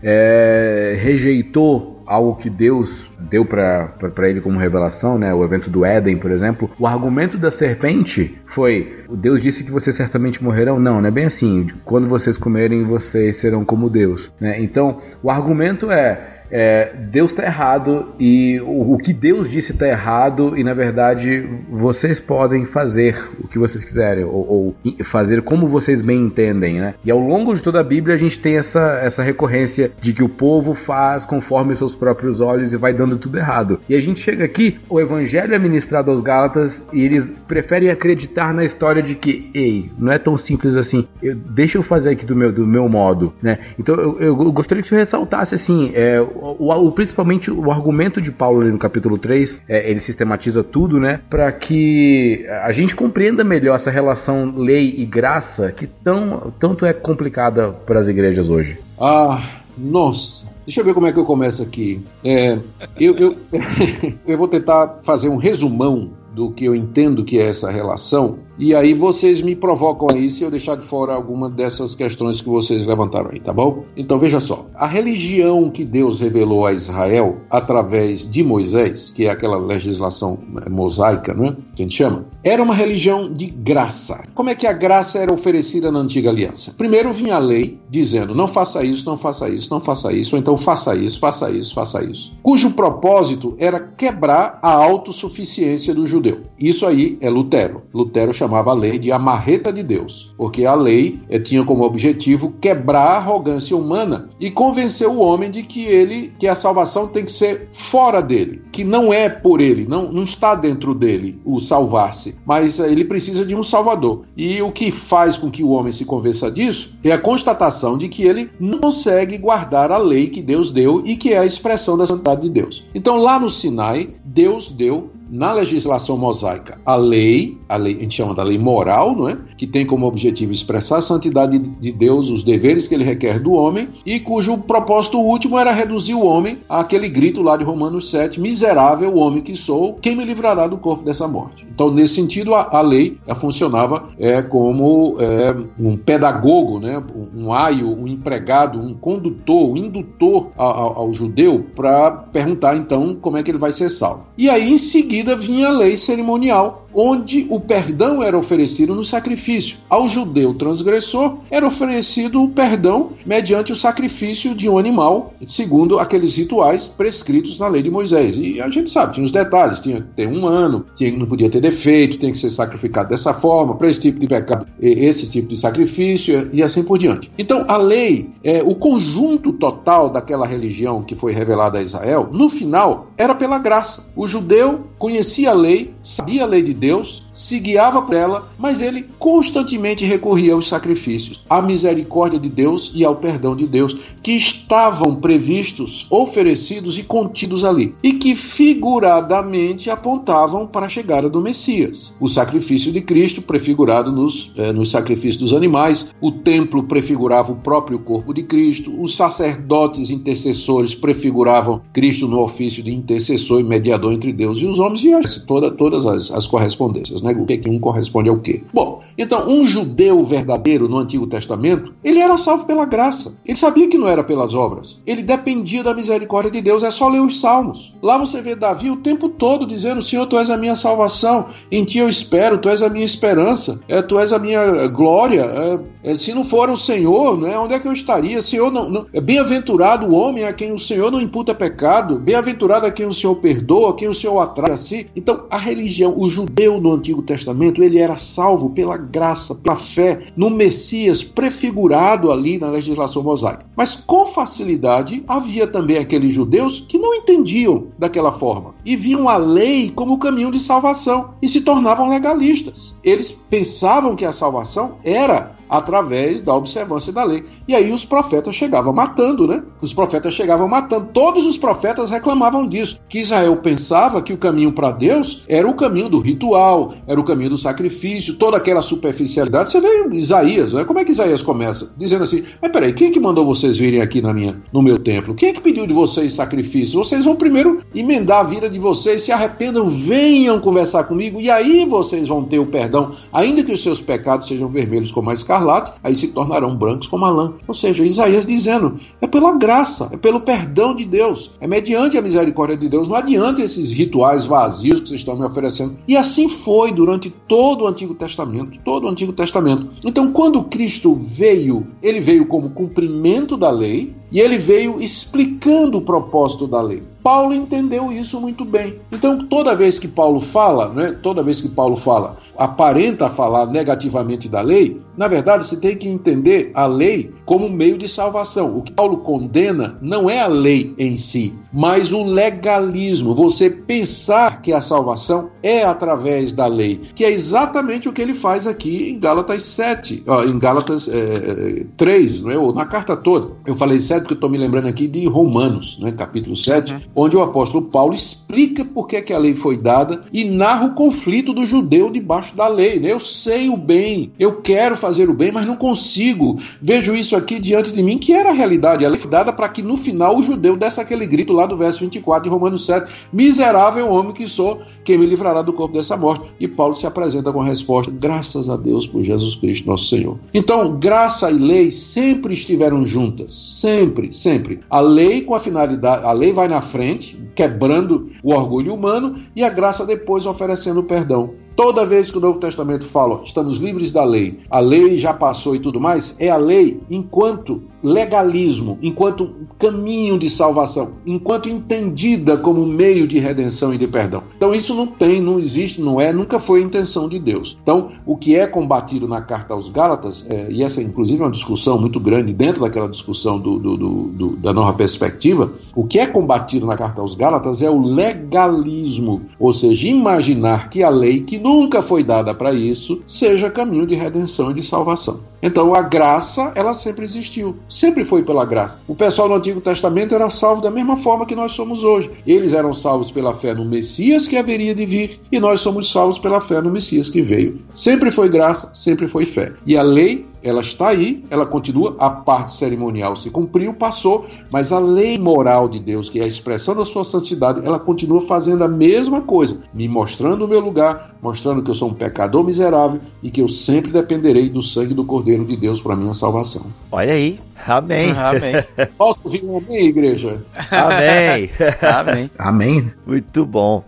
rejeitou algo que Deus deu para ele como revelação, né? O evento do Éden, por exemplo. O argumento da serpente foi: Deus disse que vocês certamente morrerão. Não, não é bem assim. Quando vocês comerem, vocês serão como Deus. Né? Então, o argumento é é, Deus está errado e o, o, que Deus disse está errado e na verdade vocês podem fazer o que vocês quiserem ou, ou, fazer como vocês bem entendem, né? E ao longo de toda a Bíblia a gente tem essa, essa recorrência de que o povo faz conforme seus próprios olhos e vai dando tudo errado. E a gente chega aqui, o Evangelho é ministrado aos Gálatas e eles preferem acreditar na história de que, ei, não é tão simples assim. Eu, deixa eu fazer aqui do meu, do meu modo, né? Então eu, eu gostaria que você ressaltasse assim, é, o, o, principalmente o argumento de Paulo ali no capítulo 3, é, ele sistematiza tudo, né? Para que a gente compreenda melhor essa relação lei e graça que tão, tanto é complicada para as igrejas hoje. Ah, nossa. Deixa eu ver como é que eu começo aqui. É, eu, eu, [LAUGHS] eu vou tentar fazer um resumão do que eu entendo que é essa relação e aí vocês me provocam aí se eu deixar de fora alguma dessas questões que vocês levantaram aí, tá bom? Então veja só. A religião que Deus revelou a Israel através de Moisés, que é aquela legislação é, mosaica, né? Que a gente chama, era uma religião de graça. Como é que a graça era oferecida na antiga aliança? Primeiro vinha a lei dizendo: não faça isso, não faça isso, não faça isso, ou então faça isso, faça isso, faça isso. Cujo propósito era quebrar a autossuficiência do judeu. Isso aí é Lutero. Lutero chamava chamava a lei de a marreta de Deus, porque a lei eh, tinha como objetivo quebrar a arrogância humana e convencer o homem de que ele, que a salvação tem que ser fora dele, que não é por ele, não, não está dentro dele o salvar-se, mas eh, ele precisa de um salvador. E o que faz com que o homem se convença disso é a constatação de que ele não consegue guardar a lei que Deus deu e que é a expressão da santidade de Deus. Então lá no Sinai, Deus deu na legislação mosaica a lei, a lei, a gente chama da lei moral, não é? que tem como objetivo expressar a santidade de Deus, os deveres que ele requer do homem, e cujo propósito último era reduzir o homem àquele grito lá de Romanos 7, miserável homem que sou, quem me livrará do corpo dessa morte? Então, nesse sentido, a, a lei funcionava é, como é, um pedagogo, né? um, um aio, um empregado, um condutor, um indutor ao, ao judeu para perguntar então como é que ele vai ser salvo. E aí, em seguida, seguida vinha a lei cerimonial, onde o perdão era oferecido no sacrifício. Ao judeu transgressor era oferecido o perdão mediante o sacrifício de um animal, segundo aqueles rituais prescritos na lei de Moisés. E a gente sabe, tinha os detalhes, tinha que ter um ano, tinha, não podia ter defeito, tem que ser sacrificado dessa forma, para esse tipo de pecado, esse tipo de sacrifício e assim por diante. Então, a lei, é, o conjunto total daquela religião que foi revelada a Israel, no final, era pela graça. O judeu conhecia a lei, sabia a lei de Deus, se guiava por ela, mas ele constantemente recorria aos sacrifícios, à misericórdia de Deus e ao perdão de Deus, que estavam previstos, oferecidos e contidos ali, e que figuradamente apontavam para a chegada do Messias. O sacrifício de Cristo, prefigurado nos, eh, nos sacrifícios dos animais, o templo prefigurava o próprio corpo de Cristo, os sacerdotes intercessores prefiguravam Cristo no ofício de intercessor e mediador entre Deus e os homens, e toda, todas as, as correspondências, né? o que, que um corresponde ao quê. Bom, então um judeu verdadeiro no Antigo Testamento, ele era salvo pela graça. Ele sabia que não era pelas obras. Ele dependia da misericórdia de Deus. É só ler os Salmos. Lá você vê Davi o tempo todo dizendo: Senhor, tu és a minha salvação, em ti eu espero, tu és a minha esperança, é, tu és a minha glória. É, é, se não for o Senhor, né, onde é que eu estaria? Senhor, não, não, é bem-aventurado o homem a quem o Senhor não imputa pecado, bem-aventurado a quem o Senhor perdoa, a quem o Senhor atrai a si. Então, a religião, o judeu no Antigo Testamento, ele era salvo pela graça, pela fé no Messias prefigurado ali na legislação mosaica. Mas com facilidade havia também aqueles judeus que não entendiam daquela forma e viam a lei como o caminho de salvação e se tornavam legalistas. Eles pensavam que a salvação era através da observância da lei. E aí os profetas chegavam matando, né? Os profetas chegavam matando. Todos os profetas reclamavam disso, que Israel pensava que o caminho para Deus era o caminho do ritual, era o caminho do sacrifício, toda aquela superficialidade. Você vê em Isaías, né? Como é que Isaías começa? Dizendo assim: Mas peraí, quem é que mandou vocês virem aqui na minha, no meu templo? Quem é que pediu de vocês sacrifício? Vocês vão primeiro emendar a vida de vocês, se arrependam, venham conversar comigo, e aí vocês vão ter o perdão, ainda que os seus pecados sejam vermelhos como a escarlate, aí se tornarão brancos como a lã. Ou seja, Isaías dizendo: é pela graça, é pelo perdão de Deus, é mediante a misericórdia de Deus, não adianta esses rituais vazios que vocês estão me oferecendo. E assim foi durante todo o Antigo Testamento, todo o Antigo Testamento. Então, quando Cristo veio, ele veio como cumprimento da lei, e ele veio explicando o propósito da lei. Paulo entendeu isso muito bem. Então, toda vez que Paulo fala, né, toda vez que Paulo fala, aparenta falar negativamente da lei, na verdade você tem que entender a lei como meio de salvação. O que Paulo condena não é a lei em si, mas o legalismo. Você pensar que a salvação é através da lei, que é exatamente o que ele faz aqui em Gálatas 7, ó, em Gálatas é, 3, não é? ou na carta toda. Eu falei 7 porque eu estou me lembrando aqui de Romanos, né, capítulo 7, uhum. onde o apóstolo Paulo explica por que, que a lei foi dada e narra o conflito do judeu debaixo da lei. Né? Eu sei o bem, eu quero fazer o bem, mas não consigo. Vejo isso aqui diante de mim, que era a realidade. A lei foi dada para que no final o judeu desse aquele grito lá do verso 24 de Romanos 7: Miserável homem que sou, quem me livrará do corpo dessa morte? E Paulo se apresenta com a resposta: Graças a Deus por Jesus Cristo, nosso Senhor. Então, graça e lei sempre estiveram juntas, sempre, sempre. A lei com a finalidade, a lei vai na frente, quebrando o orgulho humano, e a graça depois oferecendo perdão. Toda vez que o Novo Testamento fala, estamos livres da lei, a lei já passou e tudo mais, é a lei enquanto legalismo, enquanto caminho de salvação, enquanto entendida como meio de redenção e de perdão. Então isso não tem, não existe, não é, nunca foi a intenção de Deus. Então o que é combatido na carta aos Gálatas, é, e essa inclusive é uma discussão muito grande dentro daquela discussão do, do, do, da nova perspectiva, o que é combatido na carta aos Gálatas é o legalismo, ou seja, imaginar que a lei que nunca foi dada para isso, seja caminho de redenção e de salvação. Então a graça, ela sempre existiu, sempre foi pela graça. O pessoal do Antigo Testamento era salvo da mesma forma que nós somos hoje. Eles eram salvos pela fé no Messias que haveria de vir, e nós somos salvos pela fé no Messias que veio. Sempre foi graça, sempre foi fé. E a lei ela está aí, ela continua, a parte cerimonial se cumpriu, passou, mas a lei moral de Deus, que é a expressão da sua santidade, ela continua fazendo a mesma coisa, me mostrando o meu lugar, mostrando que eu sou um pecador miserável e que eu sempre dependerei do sangue do Cordeiro de Deus para minha salvação. Olha aí, amém. [LAUGHS] Amém. Posso ouvir um amém, igreja? Amém. [LAUGHS] amém. Amém. Muito bom.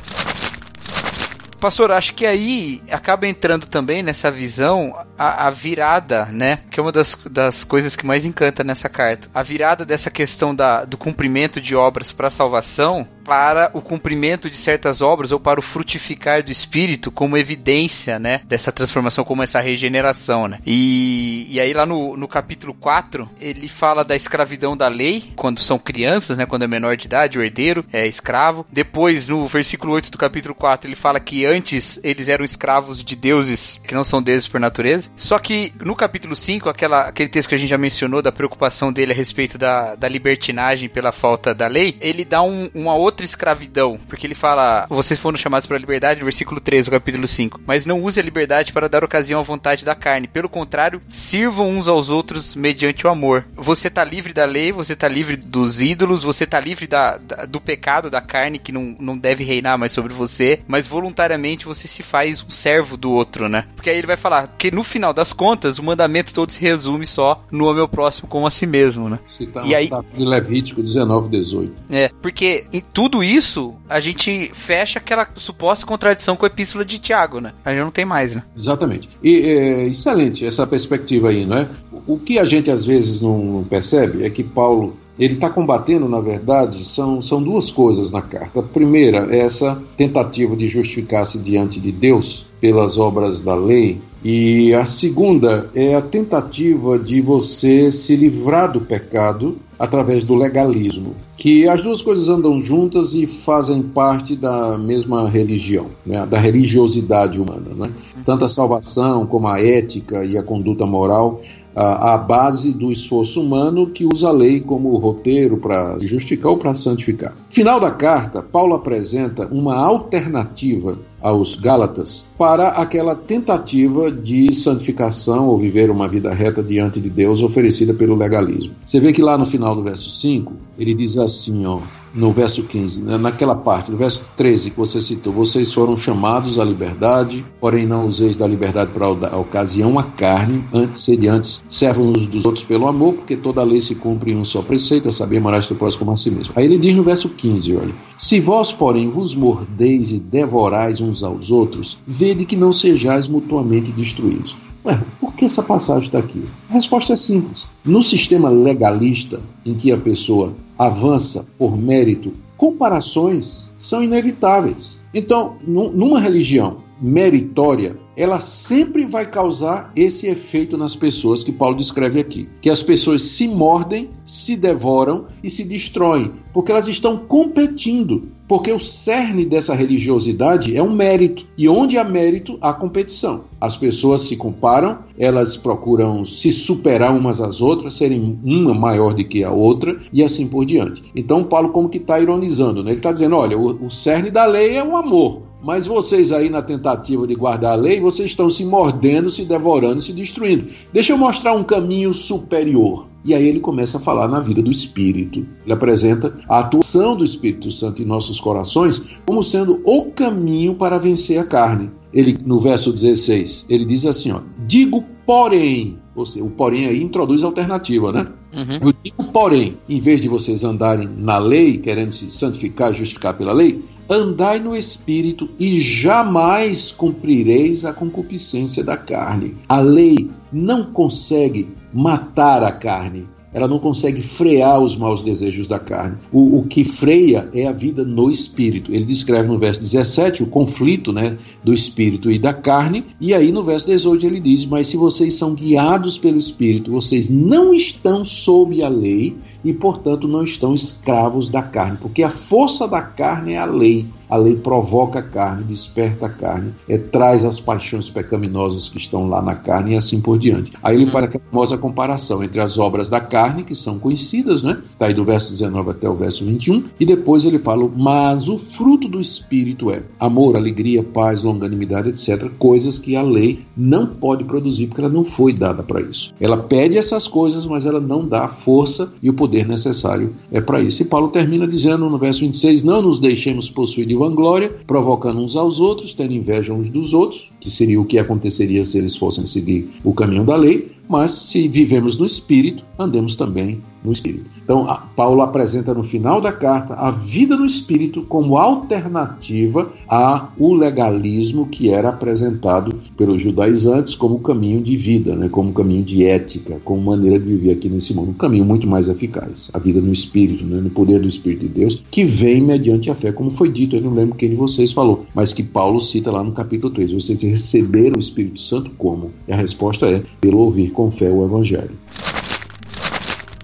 Pastor, acho que aí acaba entrando também nessa visão a, a, virada, né? Que é uma das, das coisas que mais encanta nessa carta. A virada dessa questão da, do cumprimento de obras para a salvação para o cumprimento de certas obras ou para o frutificar do espírito como evidência, né, dessa transformação, como essa regeneração, né? E, e aí lá no, no capítulo 4, ele fala da escravidão da lei, quando são crianças, né, quando é menor de idade, o herdeiro é escravo. Depois, no versículo 8 do capítulo 4, ele fala que antes eles eram escravos de deuses que não são deuses por natureza. Só que no capítulo 5, aquela, aquele texto que a gente já mencionou da preocupação dele a respeito da, da libertinagem pela falta da lei, ele dá um, uma outra escravidão, porque ele fala: vocês foram chamados para a liberdade, no versículo 3 do capítulo 5. Mas não use a liberdade para dar ocasião à vontade da carne. Pelo contrário, sirvam uns aos outros mediante o amor. Você está livre da lei, você está livre dos ídolos, você está livre da, da, do pecado da carne que não, não deve reinar mais sobre você, mas voluntariamente você se faz um servo do outro, né? Porque aí ele vai falar que no final das contas o mandamento todo se resume só no ao meu próximo como a si mesmo, né? Citamos e aí, em Levítico 19, 18. É, porque em tudo isso, a gente fecha aquela suposta contradição com a epístola de Tiago, né? A gente não tem mais, né? Exatamente. E é, excelente essa perspectiva aí, não é? O que a gente às vezes não percebe é que Paulo ele está combatendo, na verdade, são, são duas coisas na carta. A primeira é essa tentativa de justificar-se diante de Deus pelas obras da lei, e a segunda é a tentativa de você se livrar do pecado através do legalismo, que as duas coisas andam juntas e fazem parte da mesma religião, né? da religiosidade humana. Né? Tanto a salvação como a ética e a conduta moral a, base do esforço humano que usa a lei como roteiro para justificar ou para santificar. Final da carta, Paulo apresenta uma alternativa aos Gálatas para aquela tentativa de santificação ou viver uma vida reta diante de Deus oferecida pelo legalismo. Você vê que lá no final do verso 5, ele diz assim, ó, no verso 15, né, naquela parte, no verso 13 que você citou, vocês foram chamados à liberdade, porém não useis da liberdade para a ocasião a carne, antes sede antes servos dos outros pelo amor, porque toda a lei se cumpre em um só preceito, é saber amarás teu próximo como a si mesmo. Aí ele diz no verso 15, olha, se vós, porém, vos mordeis e devorais uns aos outros, vede que não sejais mutuamente destruídos. Ué, por que essa passagem está aqui? A resposta é simples. No sistema legalista, em que a pessoa avança por mérito, comparações são inevitáveis. Então, numa religião meritória, ela sempre vai causar esse efeito nas pessoas que Paulo descreve aqui. Que as pessoas se mordem, se devoram e se destroem, porque elas estão competindo. Porque o cerne dessa religiosidade é um mérito. E onde há mérito, há competição. As pessoas se comparam, elas procuram se superar umas às outras, serem uma maior do que a outra, e assim por diante. Então, Paulo, como que está ironizando, né? ele está dizendo: olha, o, o cerne da lei é o amor. Mas vocês aí na tentativa de guardar a lei, vocês estão se mordendo, se devorando, se destruindo. Deixa eu mostrar um caminho superior. E aí ele começa a falar na vida do Espírito. Ele apresenta a atuação do Espírito Santo em nossos corações como sendo o caminho para vencer a carne. Ele, no verso 16, ele diz assim: ó, digo porém, ou seja, o porém aí introduz alternativa, né? Uhum. Eu digo porém, em vez de vocês andarem na lei, querendo se santificar, justificar pela lei, Andai no espírito e jamais cumprireis a concupiscência da carne. A lei não consegue matar a carne, ela não consegue frear os maus desejos da carne. O, o, que freia é a vida no espírito. Ele descreve no verso 17 o conflito né, do espírito e da carne, e aí no verso 18 ele diz: Mas se vocês são guiados pelo espírito, vocês não estão sob a lei e, portanto, não estão escravos da carne, porque a força da carne é a lei. A lei provoca a carne, desperta a carne, é, traz as paixões pecaminosas que estão lá na carne e assim por diante. Aí ele faz a famosa comparação entre as obras da carne, que são conhecidas, né? Está aí do verso 19 até o verso 21, e depois ele fala, mas o fruto do Espírito é amor, alegria, paz, longanimidade, etc. Coisas que a lei não pode produzir, porque ela não foi dada para isso. Ela pede essas coisas, mas ela não dá a força e o poder necessário é para isso. E Paulo termina dizendo no verso 26, não nos deixemos possuir de vanglória, provocando uns aos outros, tendo inveja uns dos outros, que seria o que aconteceria se eles fossem seguir o caminho da lei, mas se vivemos no Espírito, andemos também no Espírito. Então, Paulo apresenta no final da carta a vida no Espírito como alternativa ao legalismo que era apresentado pelos judaizantes como caminho de vida, né? como caminho de ética, como maneira de viver aqui nesse mundo. Um caminho muito mais eficaz, a vida no Espírito, né? no poder do Espírito de Deus, que vem mediante a fé, como foi dito, eu não lembro quem de vocês falou, mas que Paulo cita lá no capítulo 3. Vocês receberam o Espírito Santo como? E a resposta é pelo ouvir com fé o Evangelho.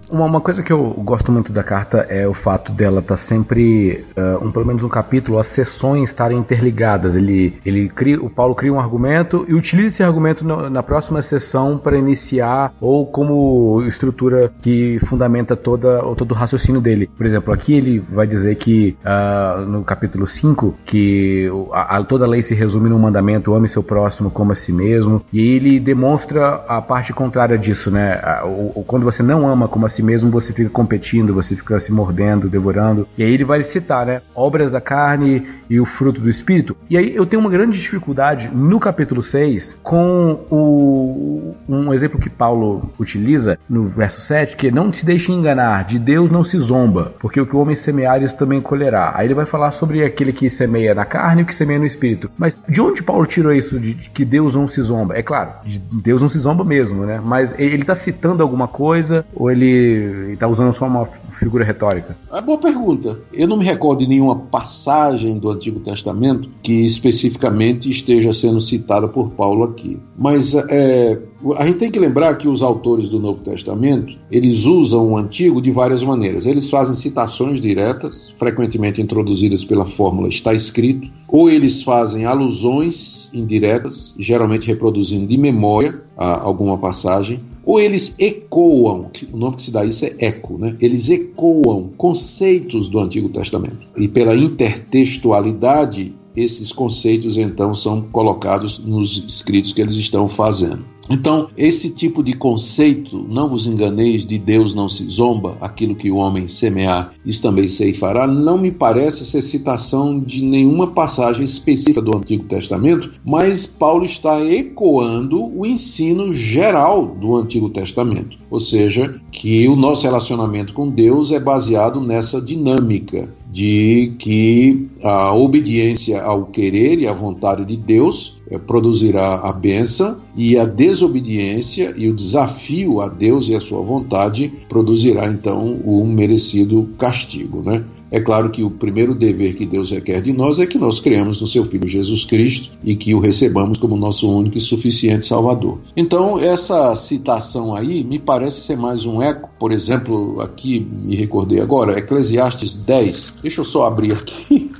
Uma, uma, coisa que eu gosto muito da carta é o fato dela estar tá sempre, uh, um, pelo menos um capítulo, as sessões estarem interligadas. Ele, ele cria, o Paulo cria um argumento e utiliza esse argumento no, na próxima sessão para iniciar ou como estrutura que fundamenta toda, todo o raciocínio dele. Por exemplo, aqui ele vai dizer que uh, no capítulo 5 que a, a, toda a lei se resume no mandamento ame seu próximo como a si mesmo e ele demonstra a parte contrária disso, né? O, o, quando você não ama como a si si mesmo, você fica competindo, você fica se mordendo, devorando. E aí ele vai citar, né? Obras da carne e o fruto do espírito. E aí eu tenho uma grande dificuldade no capítulo 6 com o, um exemplo que Paulo utiliza no verso 7, que é não se deixe enganar, de Deus não se zomba, porque o que o homem semear isso também colherá. Aí ele vai falar sobre aquele que semeia na carne e o que semeia no espírito. Mas de onde Paulo tirou isso de, de que Deus não se zomba? É claro, de Deus não se zomba mesmo, né? Mas ele está citando alguma coisa ou ele e está usando só uma figura retórica? É boa pergunta. Eu não me recordo de nenhuma passagem do Antigo Testamento que especificamente esteja sendo citada por Paulo aqui. Mas é, a gente tem que lembrar que os autores do Novo Testamento eles usam o Antigo de várias maneiras. Eles fazem citações diretas, frequentemente introduzidas pela fórmula está escrito, ou eles fazem alusões indiretas, geralmente reproduzindo de memória alguma passagem, ou eles ecoam, o nome que se dá isso é eco, né? Eles ecoam conceitos do Antigo Testamento. E pela intertextualidade, esses conceitos então são colocados nos escritos que eles estão fazendo. Então, esse tipo de conceito, não vos enganeis, de Deus não se zomba, aquilo que o homem semear, isso também se fará, não me parece ser citação de nenhuma passagem específica do Antigo Testamento, mas Paulo está ecoando o ensino geral do Antigo Testamento, ou seja, que o nosso relacionamento com Deus é baseado nessa dinâmica de que a obediência ao querer e à vontade de Deus produzirá a bênção e a desobediência e o desafio a Deus e a sua vontade produzirá então o merecido castigo, né? É claro que o primeiro dever que Deus requer de nós é que nós creamos no seu Filho Jesus Cristo e que o recebamos como nosso único e suficiente Salvador. Então, essa citação aí me parece ser mais um eco, por exemplo, aqui me recordei agora, Eclesiastes 10. Deixa eu só abrir aqui,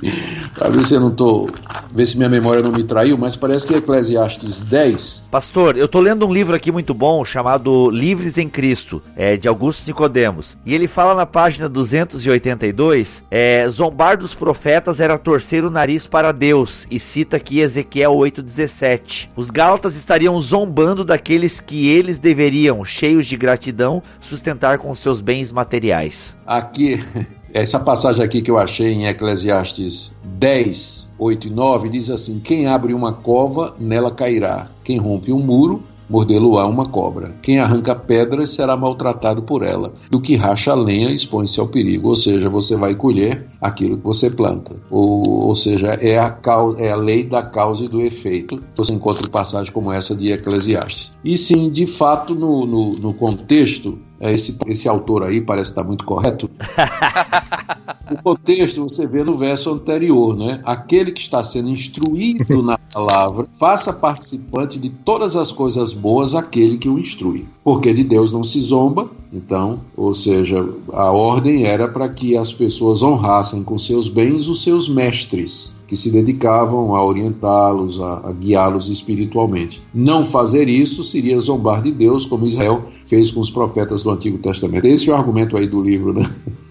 para ver se eu não estou. ver se minha memória não me traiu, mas parece que Eclesiastes 10. Pastor, eu estou lendo um livro aqui muito bom chamado Livres em Cristo, é, de Augusto Nicodemos. E ele fala na página 282 é, zombar dos profetas era torcer o nariz para Deus, e cita aqui Ezequiel 8,17. Os Gálatas estariam zombando daqueles que eles deveriam, cheios de gratidão, sustentar com seus bens materiais. Aqui, [LAUGHS] essa passagem aqui que eu achei em Eclesiastes 10, 8 e 9 diz assim: Quem abre uma cova, nela cairá. Quem rompe um muro, mordê-lo-á uma cobra. Quem arranca pedras será maltratado por ela. Do que racha lenha expõe-se ao perigo. Ou seja, você vai colher aquilo que você planta. Ou, ou seja, é a, causa, é a lei da causa e do efeito. Você encontra passagem como essa de Eclesiastes. E sim, de fato, no, no, no contexto, é, esse, esse autor aí parece estar muito correto. [LAUGHS] o contexto você vê no verso anterior, né? Aquele que está sendo instruído na palavra, faça participante de todas as coisas boas aquele que o instrui. Porque de Deus não se zomba, então, ou seja, a ordem era para que as pessoas honrassem com seus bens os seus mestres que se dedicavam a orientá-los, a, a guiá-los espiritualmente. Não fazer isso seria zombar de Deus, como Israel fez com os profetas do Antigo Testamento. Esse é o argumento aí do livro, né?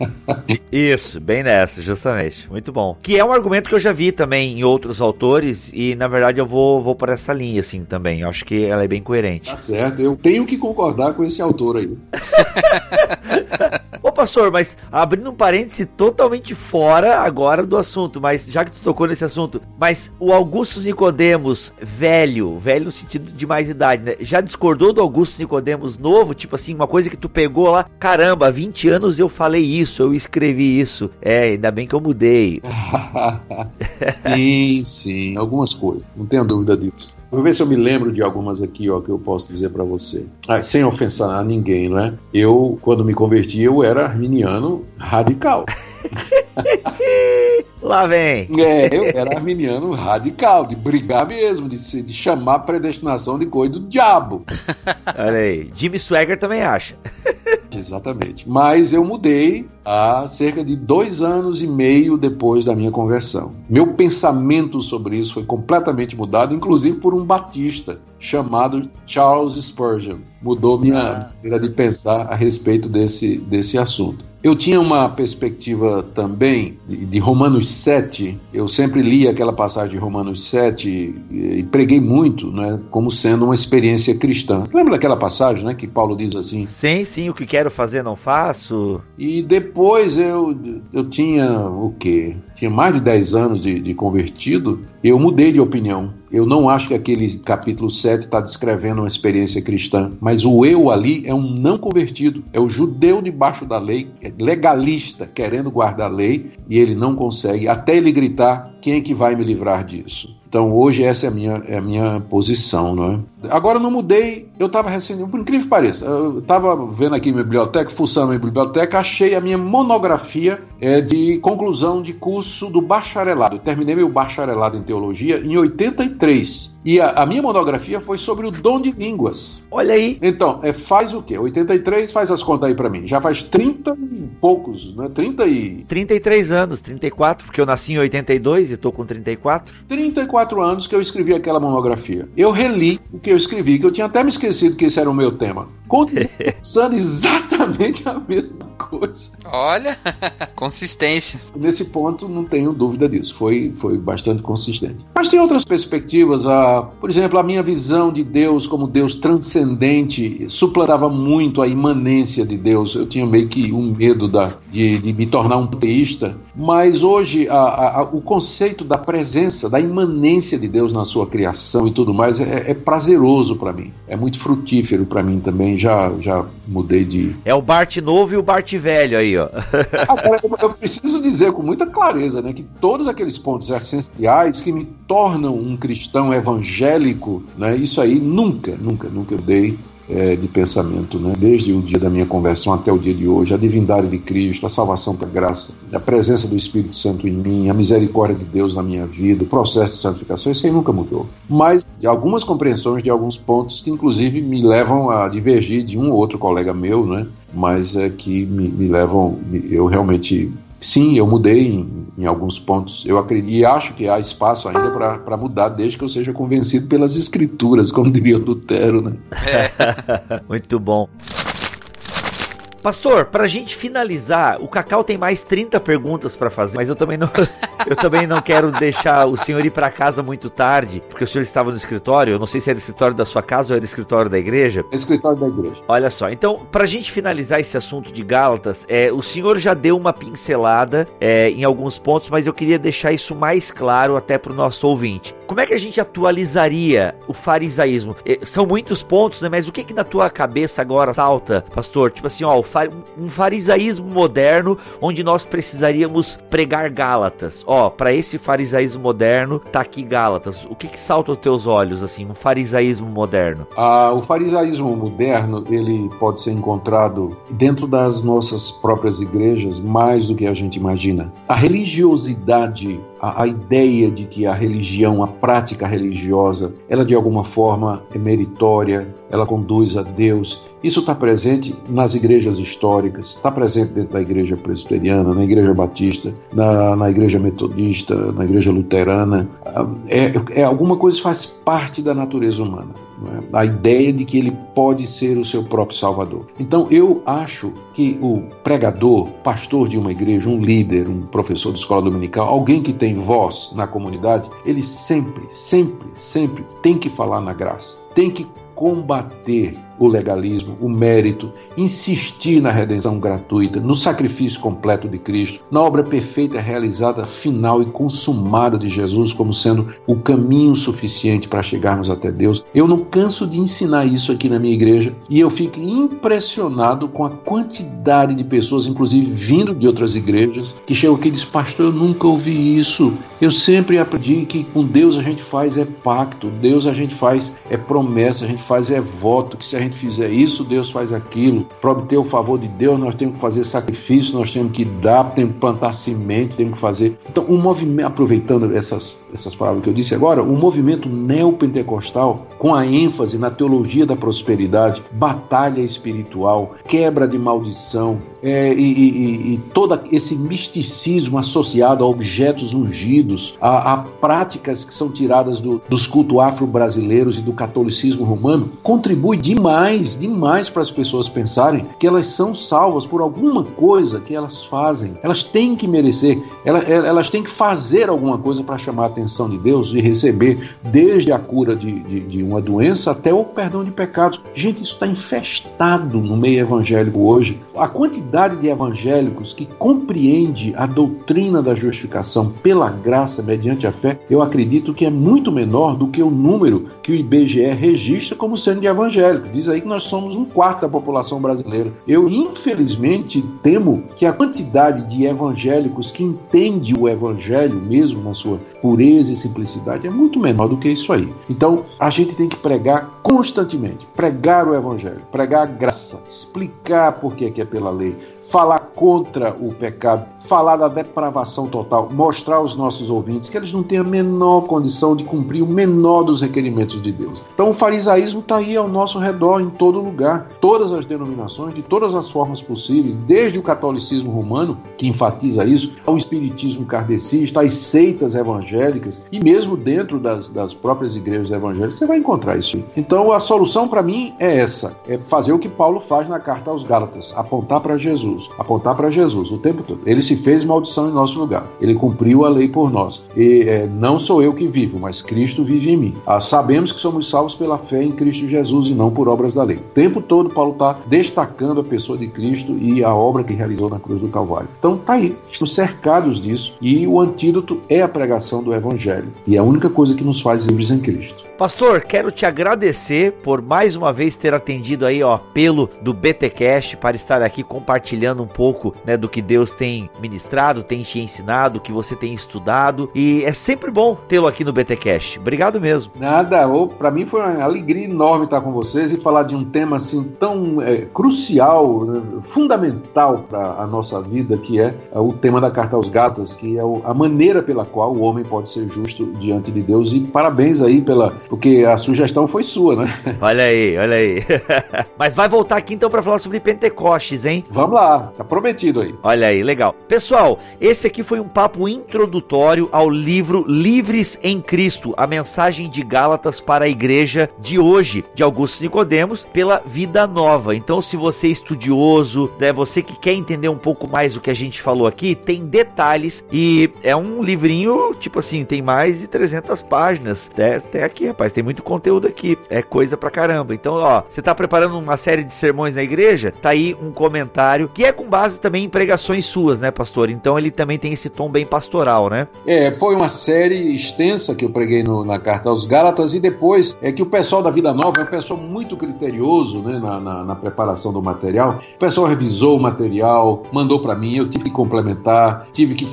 [LAUGHS] Isso, bem nessa, justamente. Muito bom. Que é um argumento que eu já vi também em outros autores e, na verdade, eu vou, vou por essa linha, assim, também. Eu acho que ela é bem coerente. Tá certo, eu tenho que concordar com esse autor aí. [LAUGHS] Pastor, mas abrindo um parêntese totalmente fora agora do assunto, mas já que tu tocou nesse assunto, mas o Augusto Nicodemos velho, velho no sentido de mais idade, né? Já discordou do Augusto Nicodemos novo? Tipo assim, uma coisa que tu pegou lá, caramba, há 20 anos eu falei isso, eu escrevi isso. É, ainda bem que eu mudei. [LAUGHS] sim, sim, algumas coisas, não tenho dúvida disso. Vou ver se eu me lembro de algumas aqui, ó, que eu posso dizer para você. Ah, sem ofensar a ninguém, né? Eu, quando me converti, eu era arminiano radical. [LAUGHS] Lá vem. É, eu [LAUGHS] era arminiano radical, de brigar mesmo, de, de chamar a predestinação de coisa do diabo. [LAUGHS] Olha aí. Jimmy Swagger também acha. [LAUGHS] Exatamente. Mas eu mudei há cerca de dois anos e meio depois da minha conversão. Meu pensamento sobre isso foi completamente mudado, inclusive por um batista chamado Charles Spurgeon. Mudou minha ah. maneira de pensar a respeito desse, desse assunto. Eu tinha uma perspectiva também de, de, Romanos 7. Eu sempre li aquela passagem de Romanos 7 e, e, preguei muito, né, como sendo uma experiência cristã. Lembra daquela passagem, né, que Paulo diz assim? Sim, sim, o que quero fazer não faço. E depois eu, eu tinha o quê? Tinha mais de 10 anos de, de convertido, eu mudei de opinião. Eu não acho que aquele capítulo 7 está descrevendo uma experiência cristã, mas o eu ali é um não convertido, é o judeu debaixo da lei, é legalista, querendo guardar a lei, e ele não consegue, até ele gritar: quem é que vai me livrar disso? Então hoje essa é a minha, é a minha posição, não é? Agora eu não mudei, eu estava recém, por incrível que pareça, eu estava vendo aqui minha biblioteca, fuçando minha biblioteca, achei a minha monografia é, de conclusão de curso do bacharelado. Eu terminei meu bacharelado em teologia em 83. E a, a, minha monografia foi sobre o dom de línguas. Olha aí. Então, é, faz o quê? 83, faz as contas aí para mim. Já faz 30 e poucos, né? 30 e. 33 anos, 34, porque eu nasci em 82 e tô com 34. 34 anos que eu escrevi aquela monografia. Eu reli o que eu escrevi, que eu tinha até me esquecido que esse era o meu tema. Continuo [LAUGHS] pensando exatamente a mesma coisa. Olha, [LAUGHS] consistência. Nesse ponto, não tenho dúvida disso. Foi, foi bastante consistente. Mas tem outras perspectivas. A, por exemplo, a minha visão de Deus como Deus transcendente suplantava muito a imanência de Deus. Eu tinha meio que um medo da, de, de me tornar um teísta. Mas hoje, a, a, o conceito da presença, da imanência de Deus na sua criação e tudo mais é, é prazeroso para mim. É muito frutífero para mim também. Já, já mudei de. É o Bart novo e o Bart velho aí, ó. [LAUGHS] Agora, eu preciso dizer com muita clareza, né, que todos aqueles pontos essenciais que me tornam um cristão evangélico, né, isso aí nunca, nunca, nunca dei é, de pensamento, né? desde o dia da minha conversão até o dia de hoje, a divindade de Cristo, a salvação pela graça, a presença do Espírito Santo em mim, a misericórdia de Deus na minha vida, o processo de santificação, isso aí nunca mudou. Mas de algumas compreensões de alguns pontos que inclusive me levam a divergir de um ou outro colega meu, né? mas é que me, me levam, eu realmente Sim, eu mudei em, em, alguns pontos. Eu acredito e acho que há espaço ainda para mudar, desde que eu seja convencido pelas escrituras, [LAUGHS] como diria Lutero, né? É. [LAUGHS] Muito bom. Pastor, pra gente finalizar, o Cacau tem mais 30 perguntas para fazer, mas eu também não [LAUGHS] eu também não quero deixar o senhor ir para casa muito tarde, porque o senhor estava no escritório, eu não sei se era escritório da sua casa ou era escritório da igreja. Escritório da igreja. Olha só, então, pra gente finalizar esse assunto de Gálatas, é, o senhor já deu uma pincelada é, em alguns pontos, mas eu queria deixar isso mais claro até pro nosso ouvinte. Como é que a gente atualizaria o farisaísmo? É, são muitos pontos, né? Mas o que que na tua cabeça agora salta, pastor? Tipo assim, ó, o um farisaísmo moderno onde nós precisaríamos pregar Gálatas. Ó, para esse farisaísmo moderno, tá aqui Gálatas. O que que salta aos teus olhos assim, um farisaísmo moderno? Ah, o farisaísmo moderno, ele pode ser encontrado dentro das nossas próprias igrejas mais do que a gente imagina. A religiosidade a, a, ideia de que a religião, a prática religiosa, ela de alguma forma é meritória, ela conduz a Deus. Isso está presente nas igrejas históricas, está presente dentro da igreja presbiteriana, na igreja batista, na, na igreja metodista, na igreja luterana. É, é alguma coisa que faz parte da natureza humana. É? A ideia de que ele pode ser o seu próprio salvador. Então eu acho que o pregador, pastor de uma igreja, um líder, um professor de escola dominical, alguém que tem voz na comunidade, ele sempre, sempre, sempre tem que falar na graça, tem que combater o legalismo, o mérito, insistir na redenção gratuita, no sacrifício completo de Cristo, na obra perfeita realizada, final e consumada de Jesus como sendo o caminho suficiente para chegarmos até Deus. Eu não canso de ensinar isso aqui na minha igreja e eu fico impressionado com a quantidade de pessoas, inclusive vindo de outras igrejas, que chegam aqui e dizem: Pastor, eu nunca ouvi isso. Eu sempre aprendi que com Deus a gente faz é pacto, Deus a gente faz é promessa, a gente faz é voto, que se a gente fizer isso, Deus faz aquilo. Para obter o favor de Deus, nós temos que fazer sacrifício, nós temos que dar, temos que plantar semente, temos que fazer. Então, o um movimento, aproveitando essas, essas palavras que eu disse agora, o movimento neopentecostal, com a ênfase na teologia da prosperidade, batalha espiritual, quebra de maldição, é, e, e, e, todo esse misticismo associado a objetos ungidos, a, a práticas que são tiradas do, dos cultos afro-brasileiros e do catolicismo romano, contribui demais, demais para as pessoas pensarem que elas são salvas por alguma coisa que elas fazem. Elas têm que merecer, elas, elas têm que fazer alguma coisa para chamar a atenção intervenção de Deus, de receber desde a cura de, de, de uma doença até o perdão de pecados. Gente, isso está infestado no meio evangélico hoje. A quantidade de evangélicos que compreende a doutrina da justificação pela graça mediante a fé, eu acredito que é muito menor do que o número que o IBGE registra como sendo de evangélico. Diz aí que nós somos um quarto da população brasileira. Eu, infelizmente, temo que a quantidade de evangélicos que entende o evangelho mesmo na sua pureza e simplicidade é muito menor do que isso aí. Então, a gente tem que pregar constantemente, pregar o evangelho, pregar a graça, explicar por que é pela lei, falar contra o pecado, falar da depravação total, mostrar aos nossos ouvintes que eles não têm a menor condição de cumprir o menor dos requerimentos de Deus. Então o farisaísmo está aí ao nosso redor, em todo lugar. Todas as denominações, de todas as formas possíveis, desde o catolicismo romano, que enfatiza isso, ao espiritismo kardecista, às seitas evangélicas, e mesmo dentro das, das próprias igrejas evangélicas, você vai encontrar isso. Então a solução para mim é essa: é fazer o que Paulo faz na carta aos Gálatas, apontar para Jesus, apontar para Jesus o tempo todo. Ele se fez maldição em nosso lugar. Ele cumpriu a lei por nós. E é, não sou eu que vivo, mas Cristo vive em mim. Ah, sabemos que somos salvos pela fé em Cristo Jesus e não por obras da lei. O tempo todo Paulo está destacando a pessoa de Cristo e a obra que realizou na cruz do Calvário. Então tá aí, estamos cercados disso e o antídoto é a pregação do Evangelho. E é a única coisa que nos faz livres em Cristo. Pastor, quero te agradecer por mais uma vez ter atendido aí, ó, pelo do BTcast para estar aqui compartilhando um pouco, né, do que Deus tem ministrado, tem te ensinado, que você tem estudado e é sempre bom tê-lo aqui no BTcast. Obrigado mesmo. Nada, para mim foi uma alegria enorme estar com vocês e falar de um tema assim tão é, crucial, né, fundamental para a nossa vida, que é, é o tema da carta aos gatas, que é a maneira pela qual o homem pode ser justo diante de Deus e parabéns aí pela porque a sugestão foi sua, né? [LAUGHS] Olha aí, olha aí. [LAUGHS] Mas vai voltar aqui então para falar sobre Pentecostes, hein? Vamos lá, tá prometido aí. Olha aí, legal. Pessoal, esse aqui foi um papo introdutório ao livro Livres em Cristo, a mensagem de Gálatas para a igreja de hoje, de Augusto Nicodemos, pela Vida Nova. Então, se você é estudioso, né, você que quer entender um pouco mais do que a gente falou aqui, tem detalhes e é um livrinho, tipo assim, tem mais de 300 páginas, até, até aqui, rapaz, tem muito conteúdo aqui, é coisa pra caramba. Então, ó, você tá preparando uma série de sermões na igreja? Tá aí um comentário que é com base também em pregações suas, né, pastor? Então ele também tem esse tom bem pastoral, né? É, foi uma série extensa que eu preguei no, na carta aos Gálatas e depois é que o pessoal da Vida Nova é um pessoal muito criterioso, né, na, na, na preparação do material. O pessoal revisou o material, mandou para mim, eu tive que complementar, tive que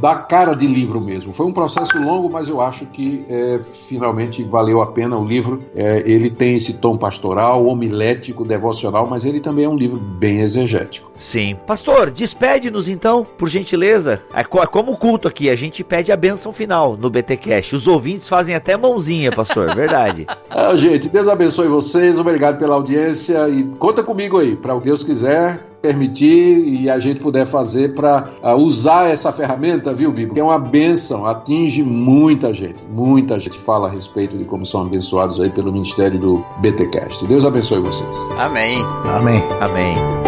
dar cara de livro mesmo. Foi um processo longo, mas eu acho que é, finalmente valeu valeu a pena o livro. É, ele tem esse tom pastoral, homilético, devocional, mas ele também é um livro bem exegético. Sim. Pastor, despede-nos então, por gentileza. É, é como o culto aqui, a gente pede a benção final no BTcast. Os ouvintes fazem até mãozinha, pastor, verdade. [LAUGHS] ah, gente, Deus abençoe vocês, obrigado pela audiência e conta comigo aí, para o Deus quiser permitir e a gente puder fazer para uh, ah, usar essa ferramenta, viu, Bibo? Que é uma benção, atinge muita gente. Muita gente fala a respeito de como são abençoados aí pelo ministério do BTcast. Deus abençoe vocês. Amém. Amém. Amém.